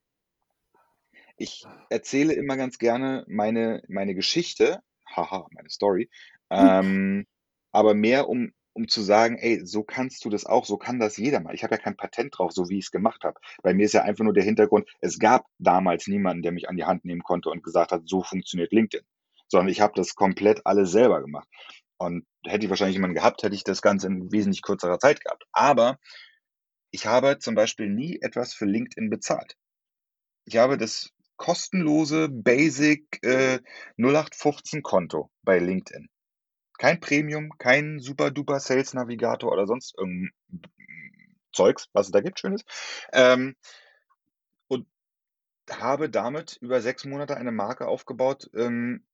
ich erzähle immer ganz gerne meine, meine Geschichte, haha, meine Story, ähm, aber mehr um, um zu sagen, ey, so kannst du das auch, so kann das jeder mal. Ich habe ja kein Patent drauf, so wie ich es gemacht habe. Bei mir ist ja einfach nur der Hintergrund, es gab damals niemanden, der mich an die Hand nehmen konnte und gesagt hat, so funktioniert LinkedIn. Sondern ich habe das komplett alles selber gemacht. Und hätte ich wahrscheinlich jemanden gehabt, hätte ich das Ganze in wesentlich kürzerer Zeit gehabt. Aber ich habe zum Beispiel nie etwas für LinkedIn bezahlt. Ich habe das kostenlose Basic äh, 0815 Konto bei LinkedIn. Kein Premium, kein super duper Sales Navigator oder sonst irgendein Zeugs, was es da gibt, schönes. Ähm, und habe damit über sechs Monate eine Marke aufgebaut. Ähm,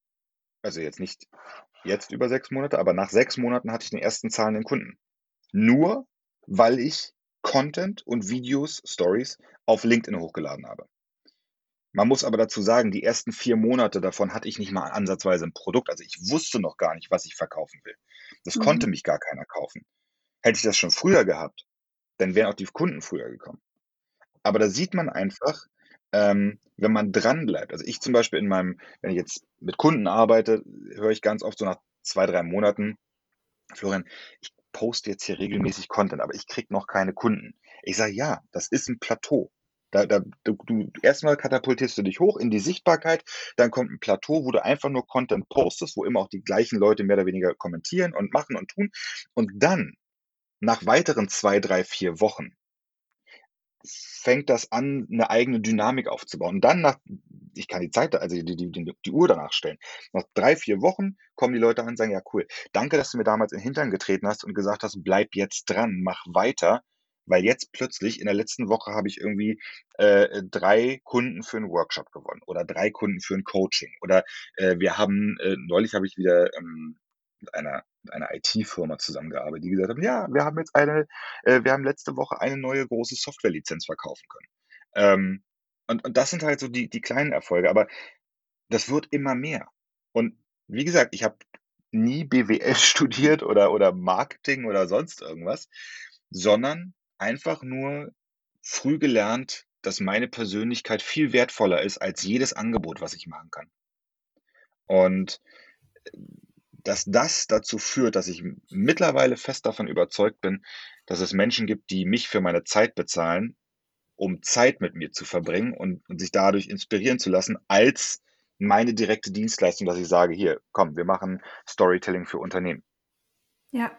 also jetzt nicht jetzt über sechs Monate, aber nach sechs Monaten hatte ich den ersten zahlenden Kunden. Nur weil ich Content und Videos, Stories auf LinkedIn hochgeladen habe. Man muss aber dazu sagen, die ersten vier Monate davon hatte ich nicht mal ansatzweise ein Produkt. Also ich wusste noch gar nicht, was ich verkaufen will. Das mhm. konnte mich gar keiner kaufen. Hätte ich das schon früher gehabt, dann wären auch die Kunden früher gekommen. Aber da sieht man einfach, ähm, wenn man dran bleibt. Also ich zum Beispiel in meinem, wenn ich jetzt mit Kunden arbeite, höre ich ganz oft so nach zwei, drei Monaten, Florian, ich poste jetzt hier regelmäßig Content, aber ich kriege noch keine Kunden. Ich sage, ja, das ist ein Plateau. Da, da, du, du, erstmal katapultierst du dich hoch in die Sichtbarkeit, dann kommt ein Plateau, wo du einfach nur Content postest, wo immer auch die gleichen Leute mehr oder weniger kommentieren und machen und tun. Und dann, nach weiteren zwei, drei, vier Wochen, fängt das an, eine eigene Dynamik aufzubauen. Und dann nach, ich kann die Zeit, also die, die, die, die Uhr danach stellen. Nach drei, vier Wochen kommen die Leute an und sagen, ja cool, danke, dass du mir damals in den Hintern getreten hast und gesagt hast, bleib jetzt dran, mach weiter. Weil jetzt plötzlich, in der letzten Woche habe ich irgendwie äh, drei Kunden für einen Workshop gewonnen oder drei Kunden für ein Coaching. Oder äh, wir haben, äh, neulich habe ich wieder ähm, einer, mit einer IT-Firma zusammengearbeitet, die gesagt haben, ja, wir haben jetzt eine, äh, wir haben letzte Woche eine neue große Softwarelizenz verkaufen können. Ähm, und, und das sind halt so die, die kleinen Erfolge, aber das wird immer mehr. Und wie gesagt, ich habe nie BWL studiert oder, oder Marketing oder sonst irgendwas, sondern einfach nur früh gelernt, dass meine Persönlichkeit viel wertvoller ist als jedes Angebot, was ich machen kann. Und äh, dass das dazu führt, dass ich mittlerweile fest davon überzeugt bin, dass es Menschen gibt, die mich für meine Zeit bezahlen, um Zeit mit mir zu verbringen und, und sich dadurch inspirieren zu lassen, als meine direkte Dienstleistung, dass ich sage, hier, komm, wir machen Storytelling für Unternehmen. Ja,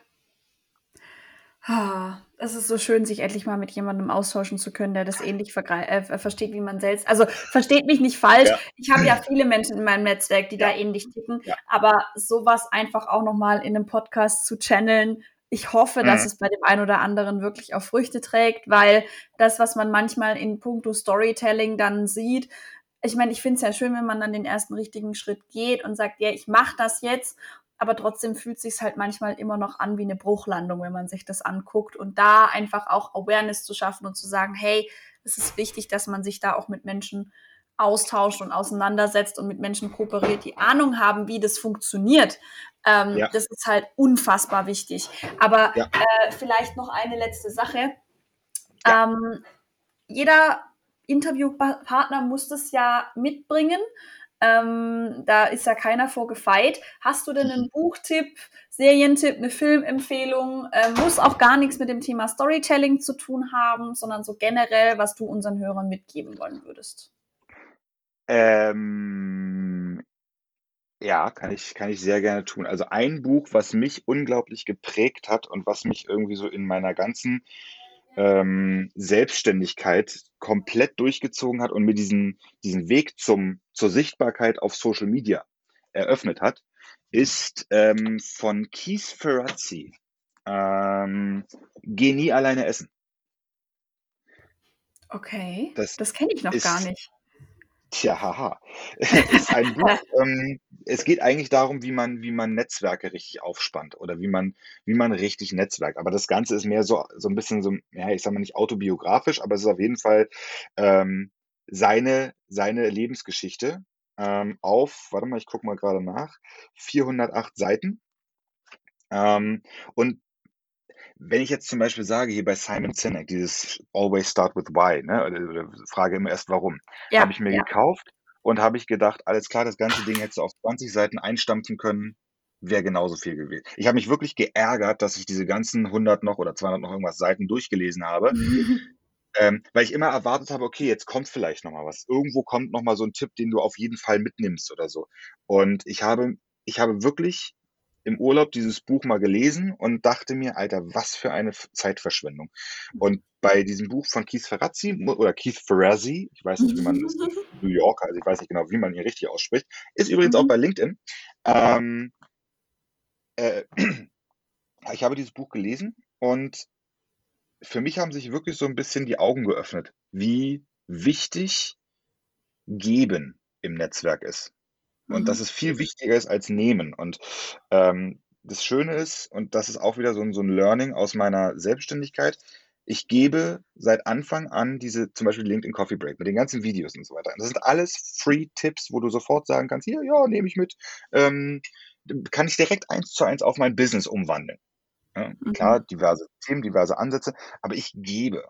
Ah, es ist so schön, sich endlich mal mit jemandem austauschen zu können, der das ähnlich äh, versteht wie man selbst. Also versteht mich nicht falsch. Ja. Ich habe ja viele Menschen in meinem Netzwerk, die ja. da ähnlich ticken. Ja. Aber sowas einfach auch nochmal in einem Podcast zu channeln, ich hoffe, mhm. dass es bei dem einen oder anderen wirklich auch Früchte trägt, weil das, was man manchmal in puncto Storytelling dann sieht, ich meine, ich finde es ja schön, wenn man dann den ersten richtigen Schritt geht und sagt, ja, ich mache das jetzt aber trotzdem fühlt sich halt manchmal immer noch an wie eine Bruchlandung, wenn man sich das anguckt und da einfach auch Awareness zu schaffen und zu sagen, hey, es ist wichtig, dass man sich da auch mit Menschen austauscht und auseinandersetzt und mit Menschen kooperiert, die Ahnung haben, wie das funktioniert. Ähm, ja. Das ist halt unfassbar wichtig. Aber ja. äh, vielleicht noch eine letzte Sache. Ja. Ähm, jeder Interviewpartner muss das ja mitbringen. Ähm, da ist ja keiner vor gefeit. Hast du denn einen Buchtipp, Serientipp, eine Filmempfehlung? Ähm, muss auch gar nichts mit dem Thema Storytelling zu tun haben, sondern so generell, was du unseren Hörern mitgeben wollen würdest. Ähm, ja, kann ich, kann ich sehr gerne tun. Also ein Buch, was mich unglaublich geprägt hat und was mich irgendwie so in meiner ganzen ähm, Selbstständigkeit komplett durchgezogen hat und mir diesen, diesen Weg zum, zur Sichtbarkeit auf Social Media eröffnet hat, ist ähm, von Keith Ferrazzi. Ähm, Geh nie alleine essen. Okay, das, das kenne ich noch ist, gar nicht. Tja, haha. ist ein Buch, ähm, es geht eigentlich darum, wie man, wie man Netzwerke richtig aufspannt oder wie man, wie man richtig netzwerkt. Aber das Ganze ist mehr so, so ein bisschen so, ja, ich sag mal nicht autobiografisch, aber es ist auf jeden Fall ähm, seine, seine Lebensgeschichte ähm, auf, warte mal, ich gucke mal gerade nach, 408 Seiten. Ähm, und wenn ich jetzt zum Beispiel sage, hier bei Simon Sinek, dieses Always Start with Why, ne, oder, frage immer erst warum, ja, habe ich mir ja. gekauft und habe ich gedacht, alles klar, das ganze Ding hättest du auf 20 Seiten einstampfen können, wäre genauso viel gewesen. Ich habe mich wirklich geärgert, dass ich diese ganzen 100 noch oder 200 noch irgendwas Seiten durchgelesen habe, ähm, weil ich immer erwartet habe, okay, jetzt kommt vielleicht noch mal was. Irgendwo kommt noch mal so ein Tipp, den du auf jeden Fall mitnimmst oder so. Und ich habe, ich habe wirklich im Urlaub dieses Buch mal gelesen und dachte mir, Alter, was für eine Zeitverschwendung. Und bei diesem Buch von Keith Ferrazzi oder Keith Ferrazzi, ich weiß nicht, wie man das New Yorker, also ich weiß nicht genau, wie man ihn richtig ausspricht, ist übrigens auch mhm. bei LinkedIn. Ähm, äh, ich habe dieses Buch gelesen und für mich haben sich wirklich so ein bisschen die Augen geöffnet, wie wichtig Geben im Netzwerk ist. Und mhm. dass es viel wichtiger ist als Nehmen. Und ähm, das Schöne ist, und das ist auch wieder so ein, so ein Learning aus meiner Selbstständigkeit, ich gebe seit Anfang an diese, zum Beispiel LinkedIn Coffee Break mit den ganzen Videos und so weiter. Das sind alles Free-Tipps, wo du sofort sagen kannst, hier, ja, nehme ich mit, ähm, kann ich direkt eins zu eins auf mein Business umwandeln. Ja, mhm. Klar, diverse Themen, diverse Ansätze, aber ich gebe.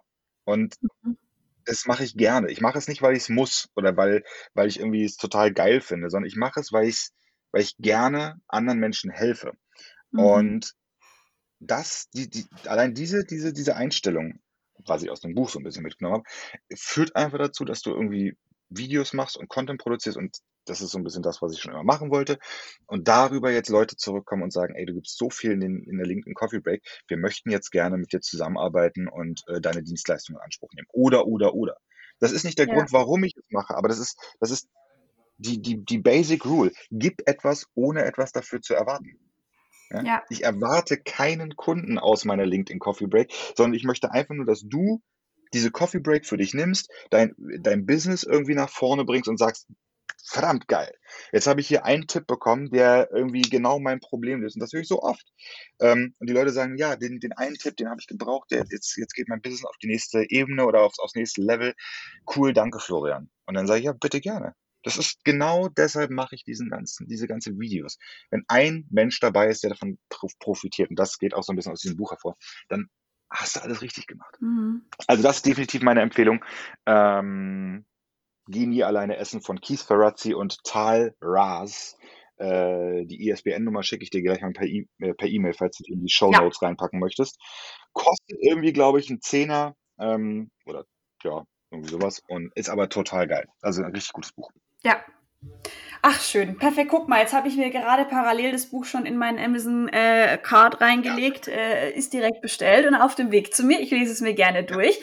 Und mhm. Das mache ich gerne. Ich mache es nicht, weil ich es muss oder weil, weil ich irgendwie es total geil finde, sondern ich mache es, weil ich, weil ich gerne anderen Menschen helfe. Mhm. Und das, die, die, allein diese, diese, diese Einstellung, was ich aus dem Buch so ein bisschen mitgenommen habe, führt einfach dazu, dass du irgendwie Videos machst und Content produzierst und das ist so ein bisschen das, was ich schon immer machen wollte. Und darüber jetzt Leute zurückkommen und sagen, ey, du gibst so viel in, den, in der LinkedIn Coffee Break, wir möchten jetzt gerne mit dir zusammenarbeiten und äh, deine Dienstleistungen in Anspruch nehmen. Oder, oder, oder. Das ist nicht der ja. Grund, warum ich es mache, aber das ist, das ist die, die, die Basic Rule. Gib etwas, ohne etwas dafür zu erwarten. Ja? ja? Ich erwarte keinen Kunden aus meiner LinkedIn Coffee Break, sondern ich möchte einfach nur, dass du diese Coffee Break für dich nimmst, dein, dein Business irgendwie nach vorne bringst und sagst, verdammt geil. Jetzt habe ich hier einen Tipp bekommen, der irgendwie genau mein Problem löst. Und das höre ich so oft. Ähm, und die Leute sagen, ja, den, den einen Tipp, den habe ich gebraucht, der, jetzt, jetzt geht mein Business auf die nächste Ebene oder aufs, aufs nächste Level. Cool, danke Florian. Und dann sage ich, ja, bitte gerne. Das ist genau deshalb mache ich diesen ganzen, diese ganzen Videos. Wenn ein Mensch dabei ist, der davon profitiert, und das geht auch so ein bisschen aus diesem Buch hervor, dann hast du alles richtig gemacht. Mhm. Also das ist definitiv meine Empfehlung. Ähm, Geh nie alleine essen von Keith Ferrazzi und Tal Raz. Äh, die ISBN-Nummer schicke ich dir gleich mal per e-, äh, E-Mail, falls du die in die Show Notes ja. reinpacken möchtest. Kostet irgendwie, glaube ich, ein Zehner ähm, oder ja, irgendwie sowas und ist aber total geil. Also ein richtig gutes Buch. Ja, Ach, schön. Perfekt. Guck mal, jetzt habe ich mir gerade parallel das Buch schon in meinen Amazon äh, Card reingelegt, äh, ist direkt bestellt und auf dem Weg zu mir. Ich lese es mir gerne durch.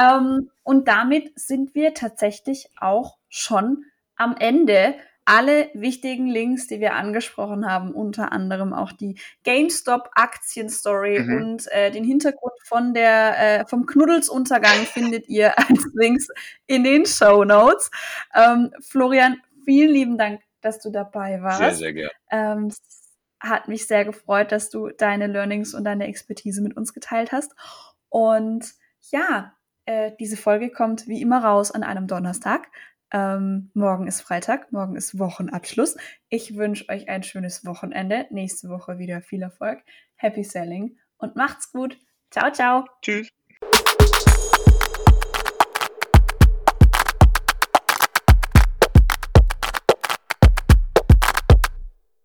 Ähm, und damit sind wir tatsächlich auch schon am Ende. Alle wichtigen Links, die wir angesprochen haben, unter anderem auch die GameStop Aktienstory mhm. und äh, den Hintergrund von der äh, vom Knuddelsuntergang findet ihr als Links in den Show Notes. Ähm, Florian, vielen lieben Dank, dass du dabei warst. Sehr, sehr gerne. Ähm, hat mich sehr gefreut, dass du deine Learnings und deine Expertise mit uns geteilt hast. Und ja, äh, diese Folge kommt wie immer raus an einem Donnerstag. Ähm, morgen ist Freitag, morgen ist Wochenabschluss. Ich wünsche euch ein schönes Wochenende. Nächste Woche wieder viel Erfolg. Happy Selling und macht's gut. Ciao, ciao. Tschüss.